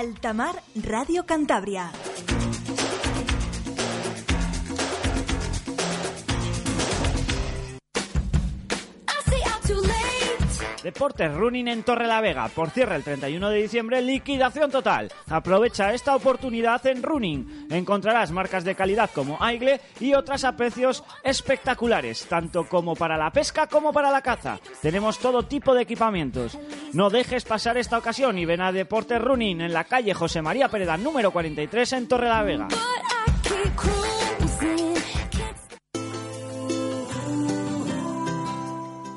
Altamar Radio Cantabria. Deportes Running en Torre la Vega. Por cierre el 31 de diciembre, liquidación total. Aprovecha esta oportunidad en Running. Encontrarás marcas de calidad como Aigle y otras a precios espectaculares, tanto como para la pesca como para la caza. Tenemos todo tipo de equipamientos. No dejes pasar esta ocasión y ven a Deportes Running en la calle José María Pereda número 43 en Torre la Vega.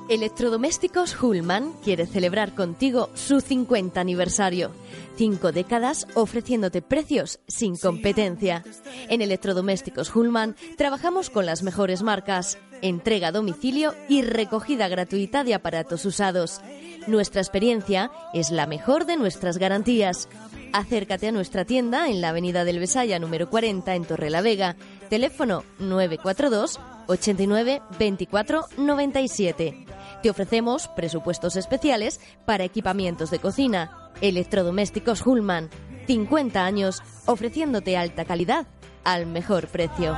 Electrodomésticos Hullman quiere celebrar contigo su 50 aniversario. Cinco décadas ofreciéndote precios sin competencia. En Electrodomésticos Hullman trabajamos con las mejores marcas, entrega a domicilio y recogida gratuita de aparatos usados. Nuestra experiencia es la mejor de nuestras garantías. Acércate a nuestra tienda en la Avenida del Besaya número 40 en Torrelavega. Teléfono 942 89 24 97. Te ofrecemos presupuestos especiales para equipamientos de cocina. Electrodomésticos Hullman. 50 años ofreciéndote alta calidad al mejor precio.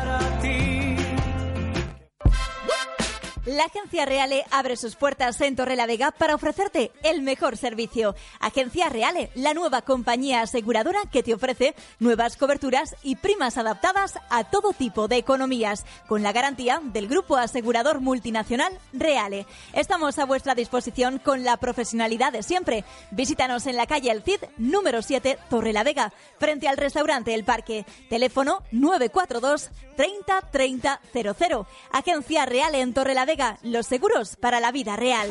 La Agencia Reale abre sus puertas en Torrelavega para ofrecerte el mejor servicio. Agencia Reale, la nueva compañía aseguradora que te ofrece nuevas coberturas y primas adaptadas a todo tipo de economías, con la garantía del grupo asegurador multinacional Reale. Estamos a vuestra disposición con la profesionalidad de siempre. Visítanos en la calle El Cid, número 7, Torrelavega, frente al restaurante El Parque. Teléfono 942 30 30 00. Agencia Reale en Torrelavega los seguros para la vida real.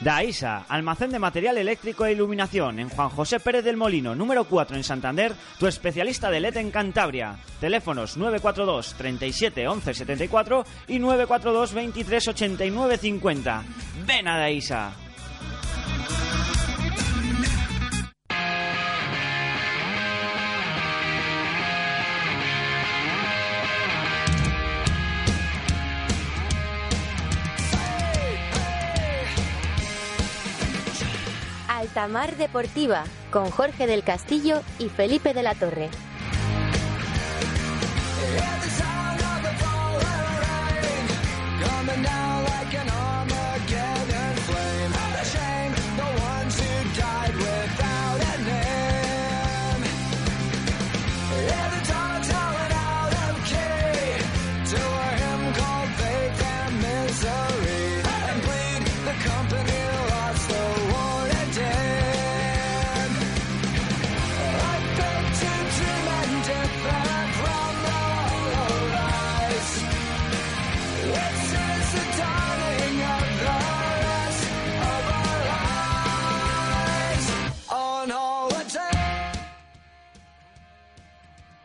Daisa, almacén de material eléctrico e iluminación en Juan José Pérez del Molino, número 4 en Santander, tu especialista de LED en Cantabria. Teléfonos 942 37 11 74 y 942 23 89 50. Ven a Daisa. Altamar Deportiva con Jorge del Castillo y Felipe de la Torre.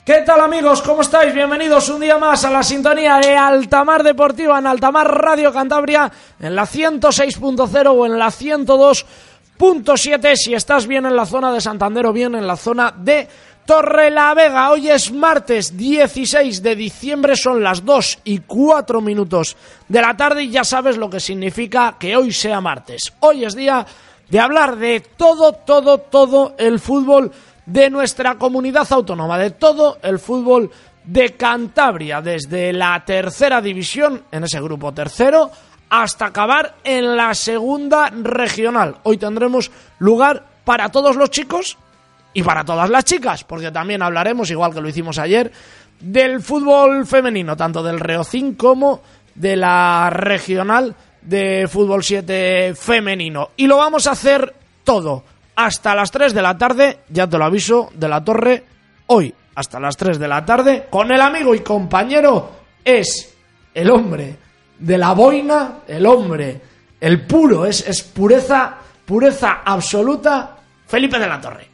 ¿Qué tal amigos? ¿Cómo estáis? Bienvenidos un día más a la sintonía de Altamar Deportiva en Altamar Radio Cantabria en la 106.0 o en la 102.7 si estás bien en la zona de Santander o bien en la zona de Torrelavega. Hoy es martes 16 de diciembre, son las 2 y 4 minutos de la tarde y ya sabes lo que significa que hoy sea martes. Hoy es día de hablar de todo, todo, todo el fútbol de nuestra comunidad autónoma, de todo el fútbol de Cantabria, desde la tercera división, en ese grupo tercero, hasta acabar en la segunda regional. Hoy tendremos lugar para todos los chicos y para todas las chicas, porque también hablaremos, igual que lo hicimos ayer, del fútbol femenino, tanto del Reocín como de la regional de fútbol 7 femenino. Y lo vamos a hacer todo hasta las 3 de la tarde, ya te lo aviso, de la torre, hoy hasta las 3 de la tarde con el amigo y compañero es el hombre de la boina, el hombre, el puro, es, es pureza, pureza absoluta, Felipe de la Torre.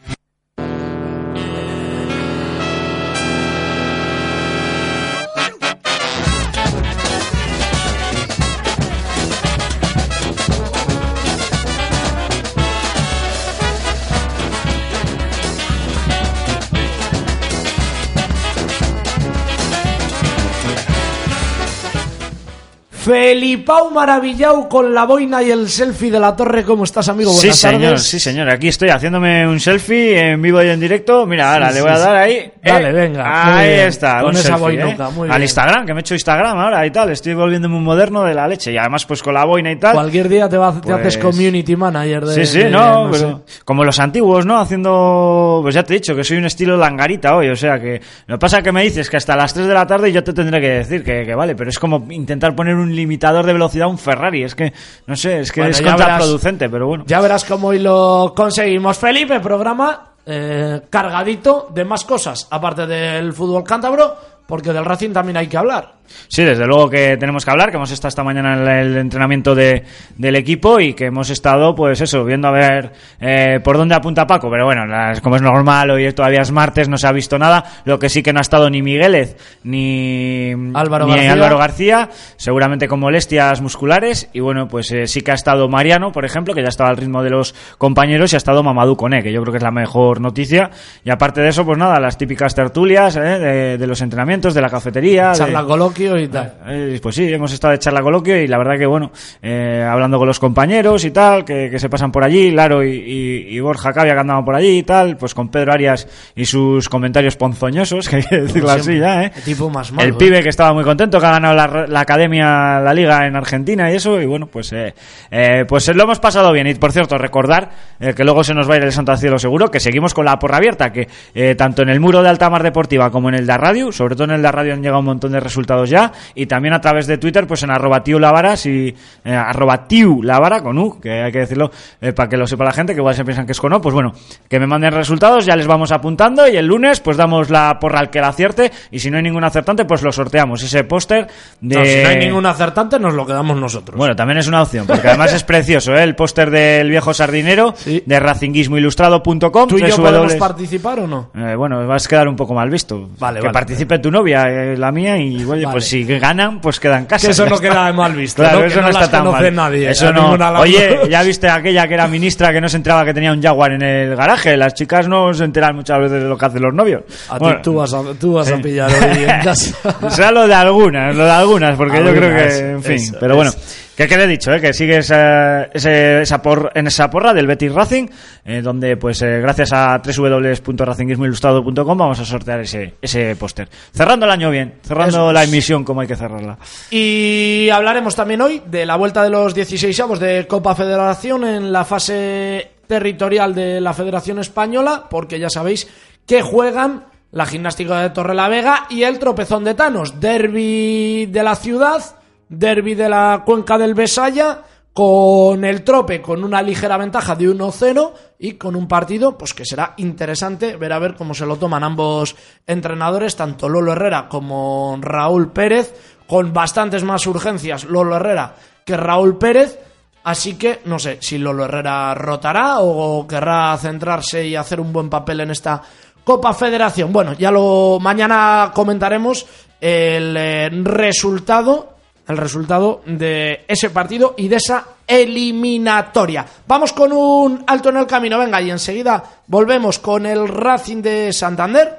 Felipao maravillado con la boina y el selfie de la torre. ¿Cómo estás, amigo? Sí, señor, tardes. sí, señor. Aquí estoy haciéndome un selfie en vivo y en directo. Mira, ahora Sí, le sí, voy a dar ahí. Dale, Eh, venga, muy Ahí está. Con un esa selfie, boinuca, ¿eh? muy Al bien. Instagram, que me he hecho Instagram ahora y tal. Estoy volviéndome un moderno de la leche. Y además, pues con la boina y tal. Cualquier día te, vas- te Pues- haces community manager de. Sí, sí, de- no, pero como los antiguos, ¿no? Haciendo, pues ya te he dicho que soy un estilo langarita hoy, o sea que lo que pasa es que me dices que hasta las 3 de la tarde yo te tendré que decir que, que vale, pero es como intentar poner un limitador de velocidad a un Ferrari, es que, no sé, es que Bueno, es contraproducente, pero bueno. Ya verás cómo hoy lo conseguimos. Felipe, programa eh, cargadito de más cosas, aparte del fútbol cántabro, porque del Racing también hay que hablar. Sí, desde luego que tenemos que hablar, que hemos estado esta mañana en el entrenamiento de, del equipo y que hemos estado, pues eso, viendo a ver eh, por dónde apunta Paco. Pero bueno, las- como es normal, hoy todavía es martes, no se ha visto nada. Lo que sí que no ha estado ni Miguelez ni Álvaro ni García. Álvaro García, seguramente con molestias musculares. Y bueno, pues eh, sí que ha estado Mariano, por ejemplo, que ya estaba al ritmo de los compañeros, y ha estado Mamadou Koné, que yo creo que es la mejor noticia. Y aparte de eso, pues nada, las típicas tertulias eh, de, de los entrenamientos, de la cafetería. de- Charla coloquio y tal. eh, pues sí, hemos estado de charla coloquio y la verdad que bueno, eh, hablando con los compañeros y tal, que, que se pasan por allí, Laro y, y- y Borja Cavia que andaban por allí y tal, pues con Pedro Arias y sus comentarios ponzoñosos, que hay que decirlo así ya, ¿eh? Qué tipo más malo, El ¿eh? pibe que estaba muy contento, que ha ganado la, la academia, la liga en Argentina y eso, y bueno, pues eh, eh, pues lo hemos pasado bien. Y por cierto, recordar eh, que luego se nos va a ir el santo al cielo seguro, que seguimos con la porra abierta, que eh, tanto en el muro de Altamar Deportiva como en el de Radio, sobre todo en de Radio han llegado un montón de resultados ya, y también a través de Twitter, pues en arroba lavara, si, eh, arroba tiu lavara con U, que hay que decirlo eh, para que lo sepa la gente, que igual se piensan que es con O, pues bueno, que me manden resultados, ya les vamos apuntando y el lunes pues damos la porra al que la acierte y si no hay ningún acertante pues lo sorteamos, ese póster de... No, si no hay ningún acertante, nos lo quedamos nosotros. Bueno, también es una opción, porque además es precioso, ¿eh? El póster del viejo sardinero Sí. de racinguismoilustrado.com. ¿Tú y yo 3W. podemos participar o no? Eh, bueno, vas a quedar un poco mal visto. Vale, que vale. participe tu novia, eh, la mía, y oye, Vale. pues si ganan, pues queda en casa. Que eso Ya no está. queda mal visto, Claro, ¿no? eso no, está tan conoce mal. nadie, Eso a no. ninguna Oye, ya viste aquella que era ministra que no se enteraba que tenía un jaguar en el garaje. Las chicas no se enteran muchas veces de lo que hacen los novios. A Bueno, ti tú vas a, tú vas a pillar hoy en casa. será lo de algunas, lo de algunas, porque yo creo Algunas, que, en fin, eso, pero bueno, eso. Que quede dicho, ¿eh? que sigue esa, ese- esa por, en esa porra del Betis Racing, eh, donde pues eh, gracias a www.racingismoilustrado.com vamos a sortear ese, ese póster. Cerrando el año bien, cerrando la emisión como hay que cerrarla. Y hablaremos también hoy de la vuelta de los 16 avos de Copa Federación en la fase territorial de la Federación Española, porque ya sabéis que juegan la gimnástica de Torrelavega y el tropezón de Tanos, derby de la ciudad, derby de la cuenca del Besaya, con el trope con una ligera ventaja de 1-0 y con un partido pues que será interesante ver a ver cómo se lo toman ambos entrenadores, tanto Lolo Herrera como Raúl Pérez, con bastantes más urgencias Lolo Herrera que Raúl Pérez, así que no sé si Lolo Herrera rotará o querrá centrarse y hacer un buen papel en esta Copa Federación. Bueno, ya lo mañana comentaremos el eh, resultado el resultado de ese partido y de esa eliminatoria. Vamos con un alto en el camino, venga, y enseguida volvemos con el Racing de Santander,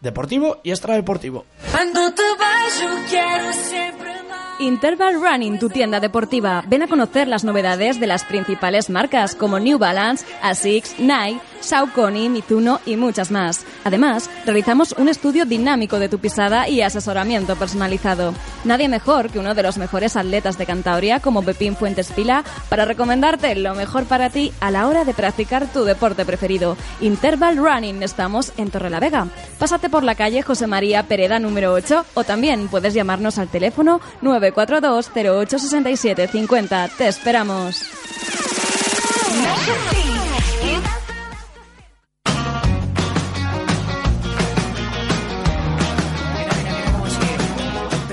deportivo y extradeportivo. Cuando te vas, yo quiero siempre más. Interval Running, tu tienda deportiva. Ven a conocer las novedades de las principales marcas como New Balance, Asics, Nike, Saucony, Mizuno y muchas más. Además, realizamos un estudio dinámico de tu pisada y asesoramiento personalizado. Nadie mejor que uno de los mejores atletas de Cantabria como Pepín Fuentes Pila para recomendarte lo mejor para ti a la hora de practicar tu deporte preferido. Interval Running, estamos en Torrelavega. Pásate por la calle José María Pereda número 8 o también puedes llamarnos al teléfono 942 08 67 50. Te esperamos.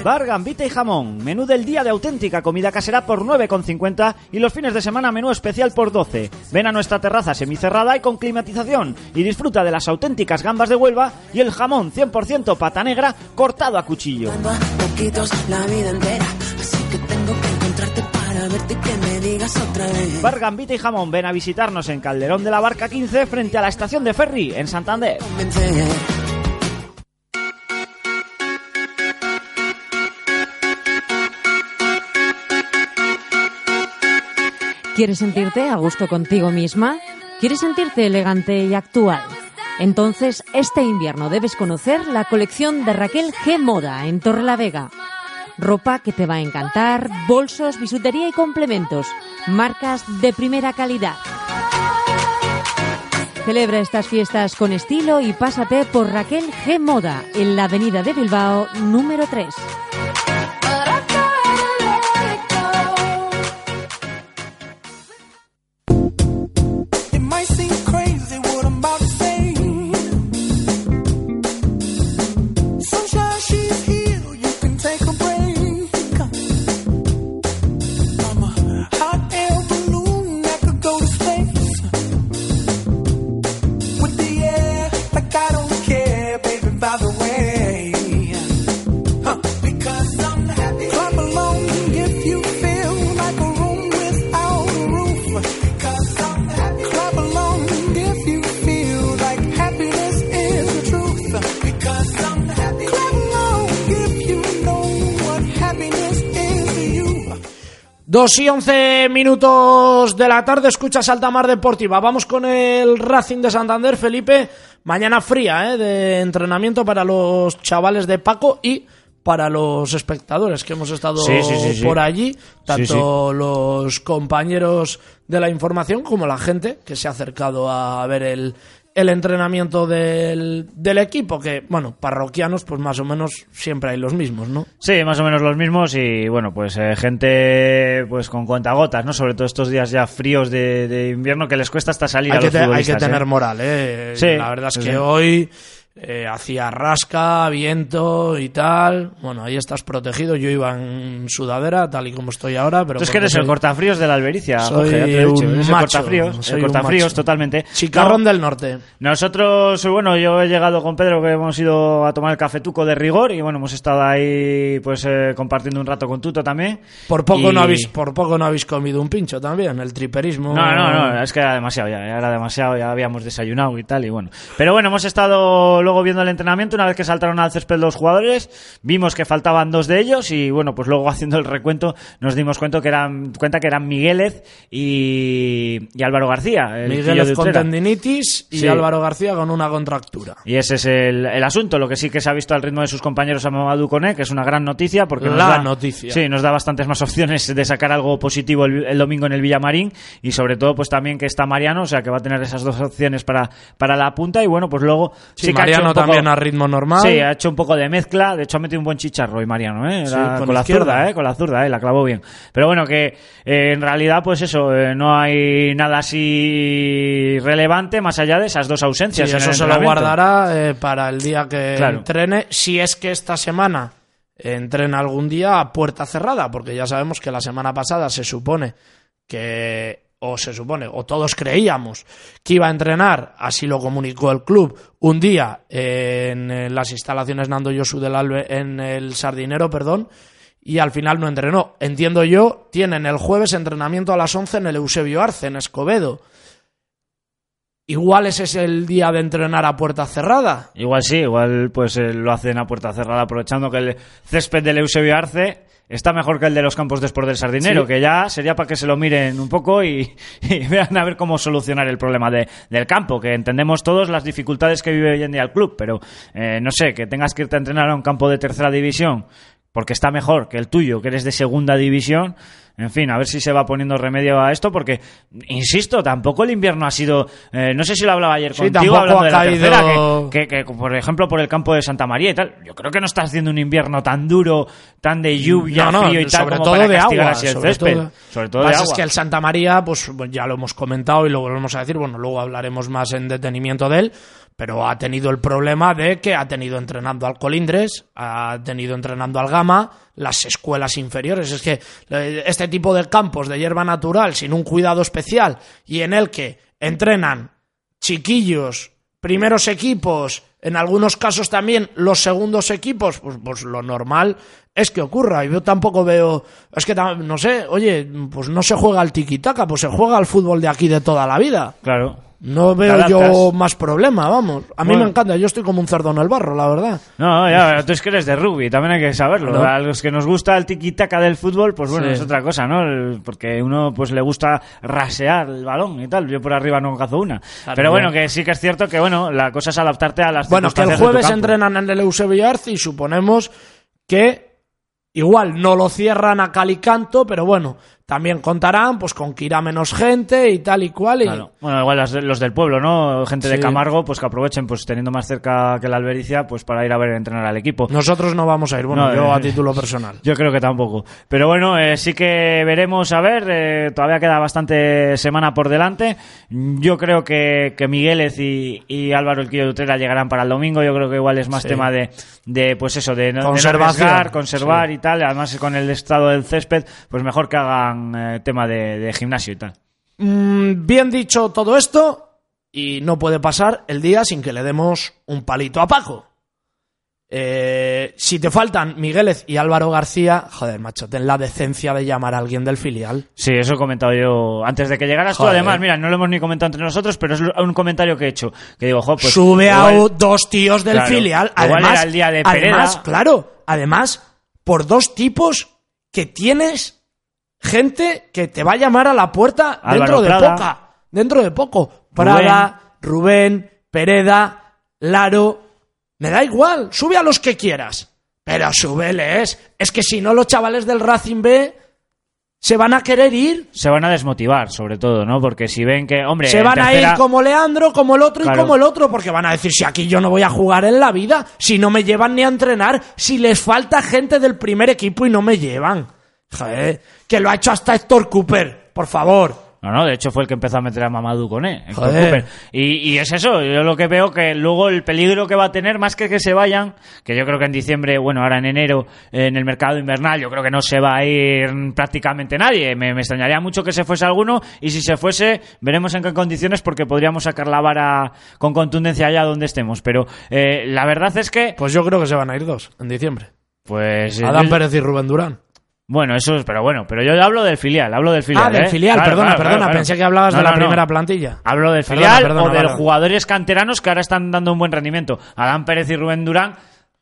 Bar Gambita y Jamón, menú del día de auténtica comida casera por 9,50 y los fines de semana menú especial por 12. Ven a nuestra terraza semicerrada y con climatización y disfruta de las auténticas gambas de Huelva y el jamón 100% pata negra cortado a cuchillo. Bar Gambita y Jamón, ven a visitarnos en Calderón de la Barca 15 frente a la estación de ferry en Santander. ¿Quieres sentirte a gusto contigo misma? ¿Quieres sentirte elegante y actual? Entonces, este invierno debes conocer la colección de Raquel G Moda en Torrelavega. Ropa que te va a encantar, bolsos, bisutería y complementos, marcas de primera calidad. Celebra estas fiestas con estilo y pásate por Raquel G Moda en la Avenida de Bilbao número 3. 2 y 11 minutos de la tarde, escucha Saltamar Deportiva. Vamos con el Racing de Santander, Felipe. Mañana fría, ¿eh? De entrenamiento para los chavales de Paco y para los espectadores que hemos estado sí, sí, sí, por allí, tanto los compañeros de la información como la gente que se ha acercado a ver el, el entrenamiento del, del equipo. Que, bueno, parroquianos, pues más o menos siempre hay los mismos, ¿no? Sí, más o menos los mismos y bueno, pues eh, gente pues con cuentagotas, ¿no? Sobre todo estos días ya fríos de, de invierno que les cuesta hasta salir hay a que, los te- hay que futbolistas, tener ¿eh? moral, ¿eh? Sí, la verdad es que sí. hoy eh, hacía rasca, viento y tal. Bueno, ahí estás protegido. Yo iba en sudadera, tal y como estoy ahora, pero Tú es que eres el soy cortafríos de la Albericia, soy Jorge, ya te lo he dicho. un Eres el macho, cortafríos, soy el cortafríos macho. totalmente. chicarrón No, del norte. Nosotros, bueno, yo he llegado con Pedro que hemos ido a tomar el cafetuco de rigor y bueno, hemos estado ahí pues eh, compartiendo un rato con Tuto también. Por poco Y- no habéis, por poco no habéis comido un pincho también, el triperismo. No, no, no, es que era demasiado ya, ya era demasiado, ya habíamos desayunado y tal, y bueno. Pero bueno, hemos estado luego viendo el entrenamiento, una vez que saltaron al césped los jugadores, vimos que faltaban dos de ellos y bueno, pues luego haciendo el recuento nos dimos cuenta que eran, cuenta que eran Miguelez y, y Álvaro García. El con tendinitis y Sí. Álvaro García con una contractura. Y ese es el, el asunto. Lo que sí que se ha visto al ritmo de sus compañeros a Mamadou Koné, que es una gran noticia porque nos da, noticia. Sí, nos da bastantes más opciones de sacar algo positivo el, el domingo en el Villamarín y sobre todo pues también que está Mariano, o sea que va a tener esas dos opciones para, para la punta y bueno, pues luego Sí, sí que Mariano poco- también a ritmo normal. Sí, ha hecho un poco de mezcla. De hecho, ha metido un buen chicharro hoy Mariano, ¿eh? Sí, con con, la zurda, ¿eh? Con la zurda, ¿eh? La clavó bien. Pero bueno, que eh, en realidad, pues eso, eh, no hay nada así relevante más allá de esas dos Sí, ausencias. en eso se lo guardará eh, para el día que Claro. entrene, si es que esta semana entrena algún día a puerta cerrada, porque ya sabemos que la semana pasada se supone que, o se supone, o todos creíamos que iba a entrenar, así lo comunicó el club, un día en, las instalaciones Nando Yosu del Albe, en el Sardinero, perdón, y al final no entrenó. Entiendo yo, tienen el jueves entrenamiento a las 11 en el Eusebio Arce, en Escobedo. Igual ese es el día de entrenar a puerta cerrada. Igual sí, igual pues eh, lo hacen a puerta cerrada, aprovechando que el césped del Eusebio Arce está mejor que el de los campos de Sport del Sardinero, Sí. que ya sería para que se lo miren un poco y, y vean a ver cómo solucionar el problema de- del campo, que entendemos todos las dificultades que vive hoy en día el club, pero eh, no sé, que tengas que irte a entrenar a un campo de tercera división porque está mejor que el tuyo, que eres de segunda división, En fin, a ver si se va poniendo remedio a esto, porque, insisto, tampoco el invierno ha sido. eh, no sé si lo hablaba ayer Sí, contigo, hablando ha de la caído- tercera, que, que- que, por ejemplo, por el campo de Santa María y tal, yo creo que no está haciendo un invierno tan duro, tan de lluvia, No, no, frío y tal, sobre como todo para de agua. así el sobre césped. todo, sobre todo de agua. es que el Santa María, pues, ya lo hemos comentado y lo volvemos a decir, bueno, luego hablaremos más en detenimiento de él, pero ha tenido el problema de que ha tenido entrenando al Colindres, ha tenido entrenando al Gama, las escuelas inferiores. Es que eh, este tipo de campos de hierba natural sin un cuidado especial y en el que entrenan chiquillos, primeros equipos, en algunos casos también los segundos equipos, pues, pues lo normal es que ocurra. Y yo tampoco veo, es que no sé, oye, pues no se juega al tiquitaca, pues se juega al fútbol de aquí de toda la vida. Claro. No veo yo más problema, vamos. A mí Bueno. me encanta, yo estoy como un cerdo en el barro, la verdad. No, ya, tú es que eres de rugby, también hay que saberlo. No. A los que nos gusta el tiki-taka del fútbol, pues bueno, Sí. es otra cosa, ¿no? Porque uno pues le gusta rasear el balón y tal. Yo por arriba no cazo una. Pero bueno, que sí que es cierto que, bueno, la cosa es adaptarte a las Bueno, que el jueves entrenan en el Eusebio Arce y suponemos que igual no lo cierran a cal y canto, pero bueno, también contarán pues con que irá menos gente y tal y cual. Y... Claro. Bueno, igual los, los del pueblo, ¿no? Gente de. Camargo, pues que aprovechen, pues teniendo más cerca que la Albericia, pues para ir a ver entrenar al equipo. Nosotros no vamos a ir, bueno, No, yo eh, a título personal. Yo creo que tampoco. Pero bueno, eh, sí que veremos a ver. eh, todavía queda bastante semana por delante. Yo creo que, que Migueles y, y Álvaro El Quillo de Utrera llegarán para el domingo. Yo creo que igual es más Sí. tema de, de, pues eso, de no, de no Conservación. arriesgar, conservar Sí. y tal. Además, con el estado del césped, pues mejor que hagan eh, tema de, de gimnasio y tal. Mm, bien dicho todo esto, y no puede pasar el día sin que le demos un palito a Paco. Eh, si te faltan Migueles y Álvaro García, joder, macho, ten la decencia de llamar a alguien del filial. Sí, eso he comentado yo antes de que llegaras tú. Joder. Además, mira, no lo hemos ni comentado entre nosotros, pero es un comentario que he hecho. Que digo, jo, pues. Sube a igual- dos tíos del Claro. filial. Igual Además, era el día de Pereda. además, claro, además, por dos tipos que tienes gente que te va a llamar a la puerta Álvaro dentro de Prada. poca. Dentro de poco. Prada, Rubén, Pereda, Laro. Me da igual, sube a los que quieras. Pero súbeles. Es que si no, los chavales del Racing B se van a querer ir. se van a desmotivar, sobre todo, ¿no? Porque si ven que, hombre, Se van a ir como Leandro, como el otro Claro. y como el otro, porque van a decir, si aquí yo no voy a jugar en la vida, si no me llevan ni a entrenar, si les falta gente del primer equipo y no me llevan. Joder, que lo ha hecho hasta Héctor Cooper, por favor. No, no, de hecho fue el que empezó a meter a Mamadou con él. Héctor Joder. Cooper. Y, y es eso, yo lo que veo que luego el peligro que va a tener, más que que se vayan, que yo creo que en diciembre, bueno, ahora en enero, en el mercado invernal, yo creo que no se va a ir prácticamente nadie. Me, me extrañaría mucho que se fuese alguno, y si se fuese, veremos en qué condiciones, porque podríamos sacar la vara con contundencia allá donde estemos. Pero eh, la verdad es que, Pues yo creo que se van a ir dos en diciembre. pues. eh, Adán yo- Pérez y Rubén Durán. Bueno, eso es, pero bueno, pero yo hablo del filial, hablo del filial. ah, del ¿eh? filial, Claro, perdona, claro, perdona, claro, pensé que hablabas No, de la no, no. primera plantilla. Hablo del filial perdona, o de jugadores canteranos que ahora están dando un buen rendimiento. Adán Pérez y Rubén Durán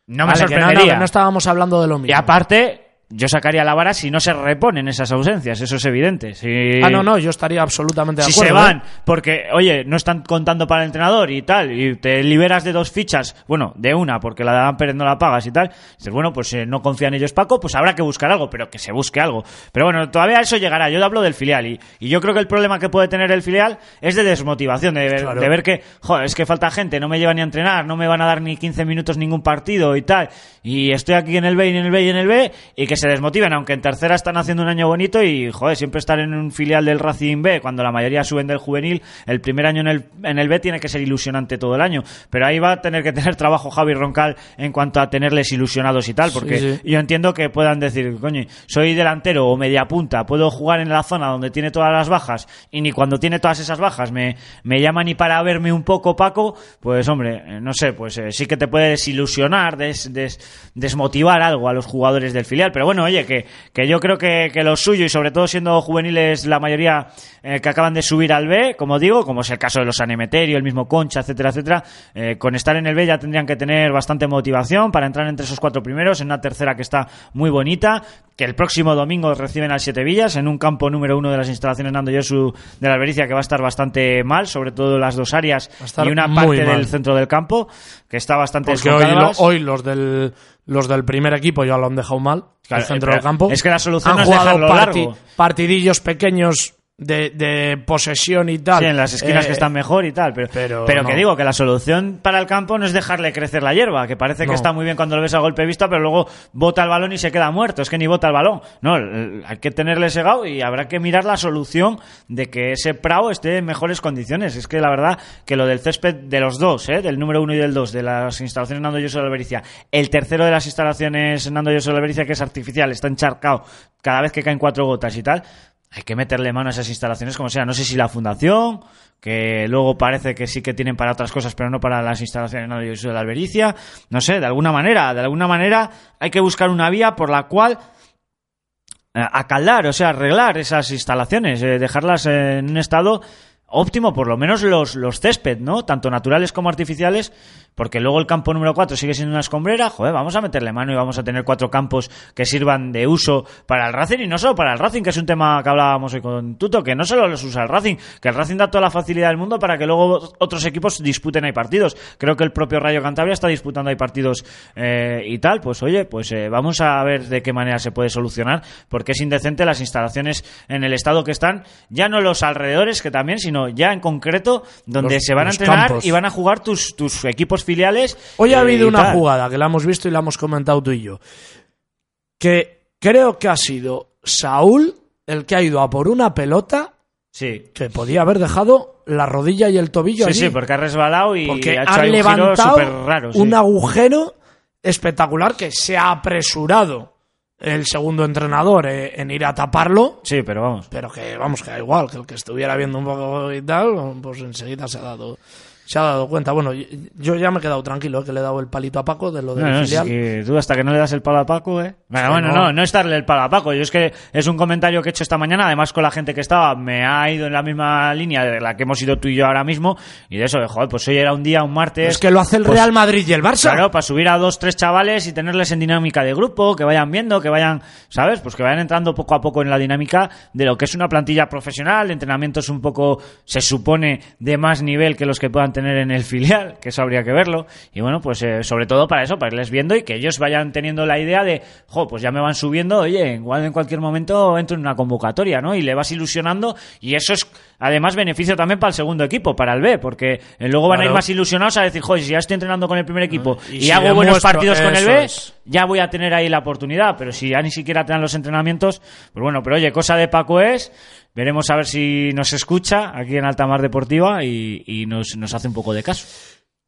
no me Vale, sorprendería. no estábamos hablando de lo mismo. Y aparte, yo sacaría la vara si no se reponen esas ausencias, eso es evidente. Si, Ah, no, no, yo estaría absolutamente de si acuerdo. se van, ¿eh? porque, oye, no están contando para el entrenador y tal, y te liberas de dos fichas, bueno, de una, porque la de Adán Pérez no la pagas y tal, dices, bueno, pues eh, no confía en ellos Paco, pues habrá que buscar algo, pero que se busque algo. Pero bueno, todavía eso llegará, yo hablo del filial, y, y yo creo que el problema que puede tener el filial es de desmotivación, de ver, Claro. de ver que, joder, es que falta gente, no me llevan ni a entrenar, no me van a dar ni 15 minutos ningún partido y tal, y estoy aquí en el B y en el B y en el B, y que se desmotiven, aunque en tercera están haciendo un año bonito y, joder, siempre estar en un filial del Racing B, cuando la mayoría suben del juvenil, el primer año en el, en el B tiene que ser ilusionante todo el año. Pero ahí va a tener que tener trabajo Javi Roncal en cuanto a tenerles ilusionados y tal, porque Sí, sí. yo entiendo que puedan decir, coño, soy delantero o media punta, puedo jugar en la zona donde tiene todas las bajas y ni cuando tiene todas esas bajas me, me llama ni para verme un poco Paco, pues hombre, eh, no sé, pues eh, sí que te puede desilusionar, des- des- desmotivar algo a los jugadores del filial. Pero bueno, oye, que, que yo creo que, que lo suyo y sobre todo siendo juveniles la mayoría eh, que acaban de subir al B, como digo, como es el caso de los Anemeterio, el mismo Concha, etcétera, etcétera, eh, con estar en el B ya tendrían que tener bastante motivación para entrar entre esos cuatro primeros en una tercera que está muy bonita, que el próximo domingo reciben al Siete Villas en un campo número uno de las instalaciones Nando Yosu de la Albericia que va a estar bastante mal, sobre todo las dos áreas y una parte del centro del campo que está bastante Porque hoy, lo- descontadas. hoy los del los del primer equipo ya lo han dejado mal. Claro, el centro pero del campo. es que la solución Han es jugado dejarlo largo. partidillos pequeños de, de posesión y tal. Sí, en las esquinas Eh, que están mejor y tal, pero, pero pero, no. que digo que la solución para el campo no es dejarle crecer la hierba, que parece No. que está muy bien cuando lo ves a golpe de vista, pero luego bota el balón y se queda muerto, es que ni bota el balón. No, hay que tenerle segado y habrá que mirar la solución de que ese Prado esté en mejores condiciones. Es que la verdad que lo del césped de los dos, ¿eh? del número uno y del dos, de las instalaciones Nando Lloso de Albericia, el tercero de las instalaciones Nando Lloso de Albericia, que es artificial, está encharcado cada vez que caen cuatro gotas y tal, hay que meterle mano a esas instalaciones como sea. No sé si la fundación, que luego parece que sí que tienen para otras cosas, pero no para las instalaciones de de la albericia. No sé, de alguna manera, de alguna manera hay que buscar una vía por la cual eh, acaldar, o sea, arreglar esas instalaciones, eh, dejarlas en un estado óptimo, por lo menos los, los césped, ¿no? Tanto naturales como artificiales, porque luego el campo número 4 sigue siendo una escombrera, joder, vamos a meterle mano y vamos a tener cuatro campos que sirvan de uso para el Racing y no solo para el Racing, que es un tema que hablábamos hoy con Tuto, que no solo los usa el Racing, que el Racing da toda la facilidad del mundo para que luego otros equipos disputen ahí partidos. Creo que el propio Rayo Cantabria está disputando ahí partidos eh, y tal, pues oye, pues eh, vamos a ver de qué manera se puede solucionar, porque es indecente las instalaciones en el estado que están, ya no los alrededores, que también, sino ya en concreto, donde Los- se van a entrenar campos. y van a jugar tus, tus equipos filiales. Hoy ha habido una tal. jugada que la hemos visto y la hemos comentado tú y yo. Que creo que ha sido Saúl el que ha ido a por una pelota Sí. que podía haber dejado la rodilla y el tobillo Sí, allí. sí, porque ha resbalado y porque ha hecho un giro levantado súper raro. sí. un agujero espectacular que se ha apresurado el segundo entrenador eh, en ir a taparlo. Sí, pero vamos. Pero que, vamos, que da igual, que el que estuviera viendo un poco y tal, pues enseguida se ha dado, se ha dado cuenta. Bueno, yo ya me he quedado tranquilo, eh, que le he dado el palito a Paco de lo del No, no, es filial. que tú hasta que no le das el palo a Paco, ¿eh? Bueno, bueno, no. no, no es darle el palo a Paco. Yo es que es un comentario que he hecho esta mañana, además con la gente que estaba, me ha ido en la misma línea de la que hemos ido tú y yo ahora mismo, y de eso, de, joder, pues hoy era un día, un martes... Es que lo hace el pues, Real Madrid y el Barça. Claro, para subir a dos, tres chavales y tenerles en dinámica de grupo, que vayan viendo, que vayan, ¿sabes? Pues que vayan entrando poco a poco en la dinámica de lo que es una plantilla profesional, entrenamientos un poco, se supone, de más nivel que los que puedan tener en el filial, que eso habría que verlo. Y bueno, pues eh, sobre todo para eso, para irles viendo y que ellos vayan teniendo la idea de, jo, pues ya me van subiendo, oye, igual en cualquier momento entro en una convocatoria, ¿no? Y le vas ilusionando y eso es, además, beneficio también para el segundo equipo, para el B, porque eh, luego van a ir más ilusionados a decir, joder, si ya estoy entrenando con el primer equipo Y y, si hago buenos partidos con el B, es. ya voy a tener ahí la oportunidad. Pero si ya ni siquiera te dan los entrenamientos, pues bueno, pero oye, cosa de Paco es. Veremos a ver si nos escucha aquí en Altamar Deportiva y, y nos, nos hace un poco de caso.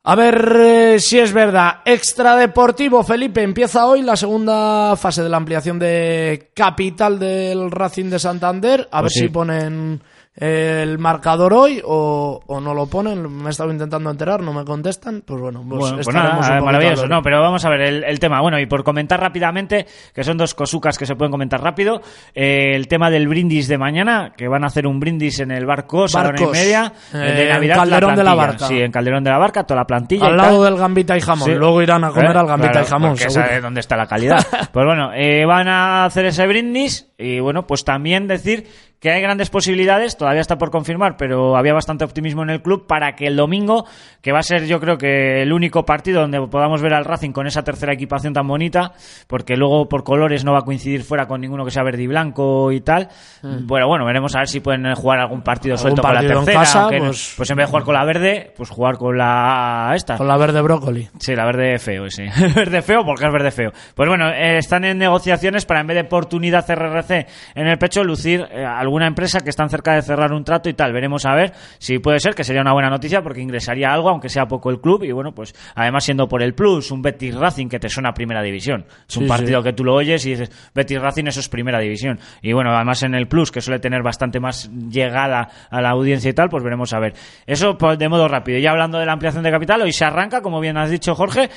A ver eh, si es verdad. Extradeportivo, Felipe. Empieza hoy la segunda fase de la ampliación de capital del Racing de Santander. A ver Pues sí. si ponen el marcador hoy o, o no lo ponen. Me he estado intentando enterar, no me contestan. Pues bueno, pues, Bueno, pues nada, maravilloso. No, pero vamos a ver el, el tema. Bueno, y por comentar rápidamente, que son dos cosucas que se pueden comentar rápido. eh, el tema del brindis de mañana, que van a hacer un brindis en el Barcos, a la hora y media. Eh, de en Navidad, Calderón de la. Barca. Sí, en Calderón de la Barca, toda la plantilla. Al lado del gambita y jamón. Sí. Luego irán a comer ¿Eh? al gambita Claro, y jamón, seguro. sabe dónde está la calidad. pues bueno, eh, van a hacer ese brindis y bueno, pues también decir que hay grandes posibilidades, todavía está por confirmar, pero había bastante optimismo en el club para que el domingo, que va a ser yo creo que el único partido donde podamos ver al Racing con esa tercera equipación tan bonita, porque luego por colores no va a coincidir fuera con ninguno que sea verde y blanco y tal. Bueno, bueno, veremos a ver si pueden jugar algún partido Algún suelto partido con en la tercera, casa, aunque no- pues- pues en vez de jugar con la verde, pues jugar con la esta. Con la verde brócoli. Sí, la verde feo, ese. verde feo porque es verde feo. Pues bueno, eh, están en negociaciones para en vez de oportunidad RRC en el pecho, lucir eh, alguna empresa que están cerca de cerrar un trato y tal. Veremos a ver si puede ser, que sería una buena noticia porque ingresaría algo, aunque sea poco el club. Y bueno, pues además siendo por el plus, un Betis Racing que te suena a primera división. Es un Sí, partido que tú lo oyes y dices, Betis Racing, eso es primera división. Y bueno, además en el plus, que suele tener bastante más llegada a la audiencia y tal, pues veremos a ver. Eso pues, de modo rápido. Ya hablando de la ampliación de capital, hoy se arranca, como bien has dicho Jorge.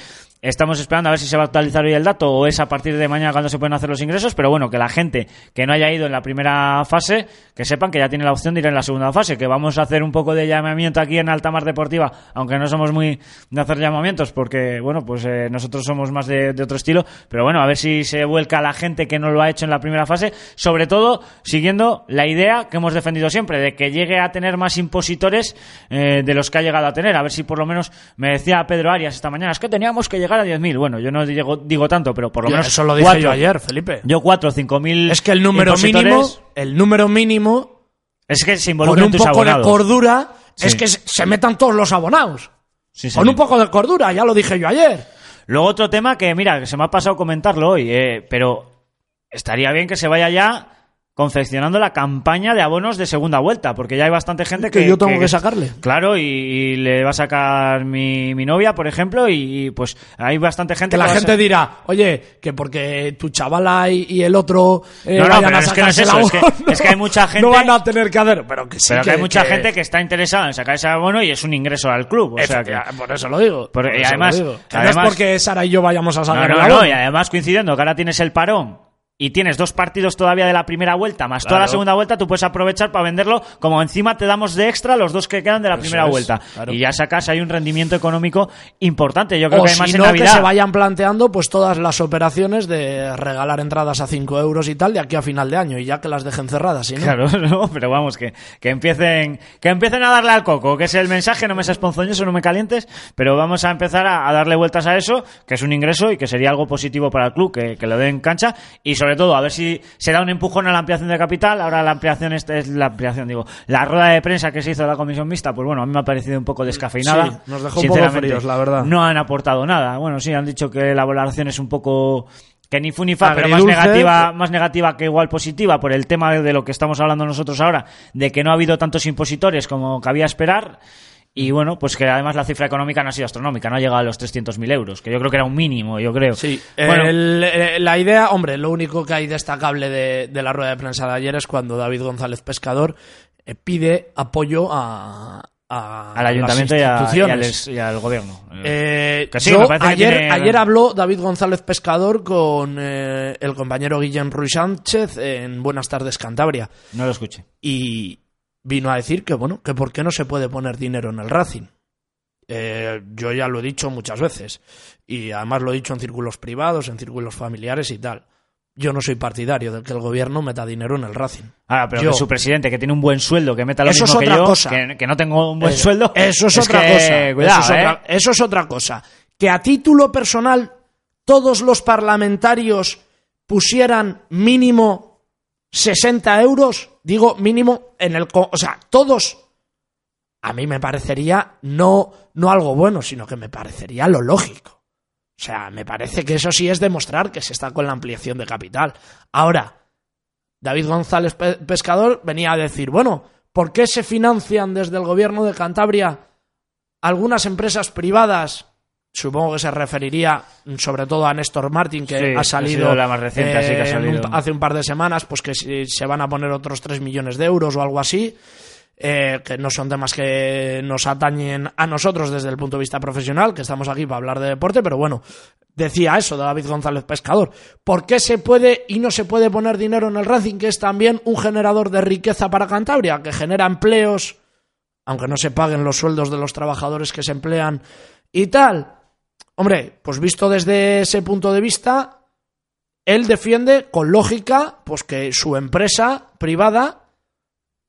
Estamos esperando a ver si se va a actualizar hoy el dato o es a partir de mañana cuando se pueden hacer los ingresos, pero bueno, que la gente que no haya ido en la primera fase, que sepan que ya tiene la opción de ir en la segunda fase, que vamos a hacer un poco de llamamiento aquí en Altamar Deportiva, aunque no somos muy de hacer llamamientos, porque bueno, pues eh, nosotros somos más de, otro estilo, pero bueno, a ver si se vuelca la gente que no lo ha hecho en la primera fase, sobre todo siguiendo la idea que hemos defendido siempre, de que llegue a tener más impositores eh, de los que ha llegado a tener, a ver si por lo menos me decía Pedro Arias esta mañana, es que teníamos que llegar llegar a 10.000. Bueno, yo no digo, digo tanto, pero por lo menos. eso lo dije cuatro. yo ayer, Felipe. Yo 4 o 5.000. Es que el número mínimo, el número mínimo, Es que se con un poco de cordura, Sí. es que se metan todos los abonados. Sí, Con un poco de cordura, ya lo dije yo ayer. Luego otro tema que, mira, que se me ha pasado comentarlo hoy, eh, pero estaría bien que se vaya ya confeccionando la campaña de abonos de segunda vuelta, porque ya hay bastante gente que... Que yo tengo que sacarle. Claro, y, y le va a sacar mi, mi novia, por ejemplo, y, y, pues hay bastante gente Que la gente ser- dirá, oye, que porque tu chavala y, y el otro eh, No, no, vayan pero a es que no es sacarse eso, el es que- es que hay mucha gente- No van a tener que hacer, pero que sí. Pero que, hay mucha que- gente que está interesada en sacar ese abono y es un ingreso al club. O sea que... Por eso lo digo. Por- por y además- lo digo. Que además- no es porque Sara y yo vayamos a No, sacar no, el no, abono. y además coincidiendo que ahora tienes el parón y tienes dos partidos todavía de la primera vuelta, más toda la segunda vuelta, tú puedes aprovechar para venderlo, como encima te damos de extra los dos que quedan de la Eso primera es, vuelta. claro. Y ya sacas ahí un rendimiento económico importante. Yo creo o que además si en no, que se vayan planteando pues todas las operaciones de regalar entradas a 5 euros y tal de aquí a final de año y ya que las dejen cerradas, ¿sí, no? Claro, no, pero vamos, que, que empiecen que empiecen a darle al coco, que es el mensaje, no me seas ponzoñoso, no me calientes, pero vamos a empezar a, a darle vueltas a eso, que es un ingreso y que sería algo positivo para el club, que, que lo den cancha, y sobre todo a ver si se da un empujón a la ampliación de capital, ahora la ampliación esta es la ampliación, digo, la rueda de prensa que se hizo de la comisión mixta, pues bueno, a mí me ha parecido un poco descafeinada. Sí, nos dejó un poco fríos, la verdad. No han aportado nada, bueno, sí, han dicho que la valoración es un poco... Que ni fu ni fa, pero más negativa, más negativa que igual positiva por el tema de, de lo que estamos hablando nosotros ahora, de que no ha habido tantos impositores como cabía esperar. Y bueno, pues que además la cifra económica no ha sido astronómica, no ha llegado a los 300.000 euros, que yo creo que era un mínimo, yo creo. Sí, Bueno, el- eh, la idea, hombre, lo único que hay destacable de, de la rueda de prensa de ayer es cuando David González Pescador eh, pide apoyo a, a al ayuntamiento y, las a- y al, y gobierno. Eh, Que sí, yo me parece que ayer, tiene- ayer habló David González Pescador con eh, el compañero Guillem Ruiz Sánchez en Buenas tardes Cantabria No lo escuché. y vino a decir que bueno que por qué no se puede poner dinero en el Racing. Eh, yo ya lo he dicho muchas veces y además lo he dicho en círculos privados, en círculos familiares y tal. Yo no soy partidario de que el gobierno meta dinero en el Racing. Ahora, pero Yo- que su presidente, que tiene un buen sueldo, que meta lo Eso es que otra yo, cosa. Que, que no tengo un buen Eh, sueldo. Eso es, otra que, cosa. Cuidado, eso, es ¿eh? otra, eso es otra cosa. Que a título personal todos los parlamentarios pusieran mínimo 60 euros, digo mínimo en el... O sea, todos... A mí me parecería no, no algo bueno, sino que me parecería lo lógico. O sea, me parece que eso sí es demostrar que se está con la ampliación de capital. Ahora, David González Pe- Pescador venía a decir, bueno, ¿por qué se financian desde el gobierno de Cantabria algunas empresas privadas? Supongo que se referiría mm, sobre todo a Néstor Martín, que Sí, ha salido, sido la más reciente, así que ha en salido. un- hace un par de semanas, pues que se se van a poner otros 3 millones de euros o algo así. eh, que no son temas que nos atañen a nosotros desde el punto de vista profesional, que estamos aquí para hablar de deporte, pero bueno, decía eso de David González Pescador. ¿Por qué se puede y no se puede poner dinero en el Racing, que es también un generador de riqueza para Cantabria, que genera empleos, aunque no se paguen los sueldos de los trabajadores que se emplean y tal? Hombre, pues visto desde ese punto de vista, él defiende con lógica pues que su empresa privada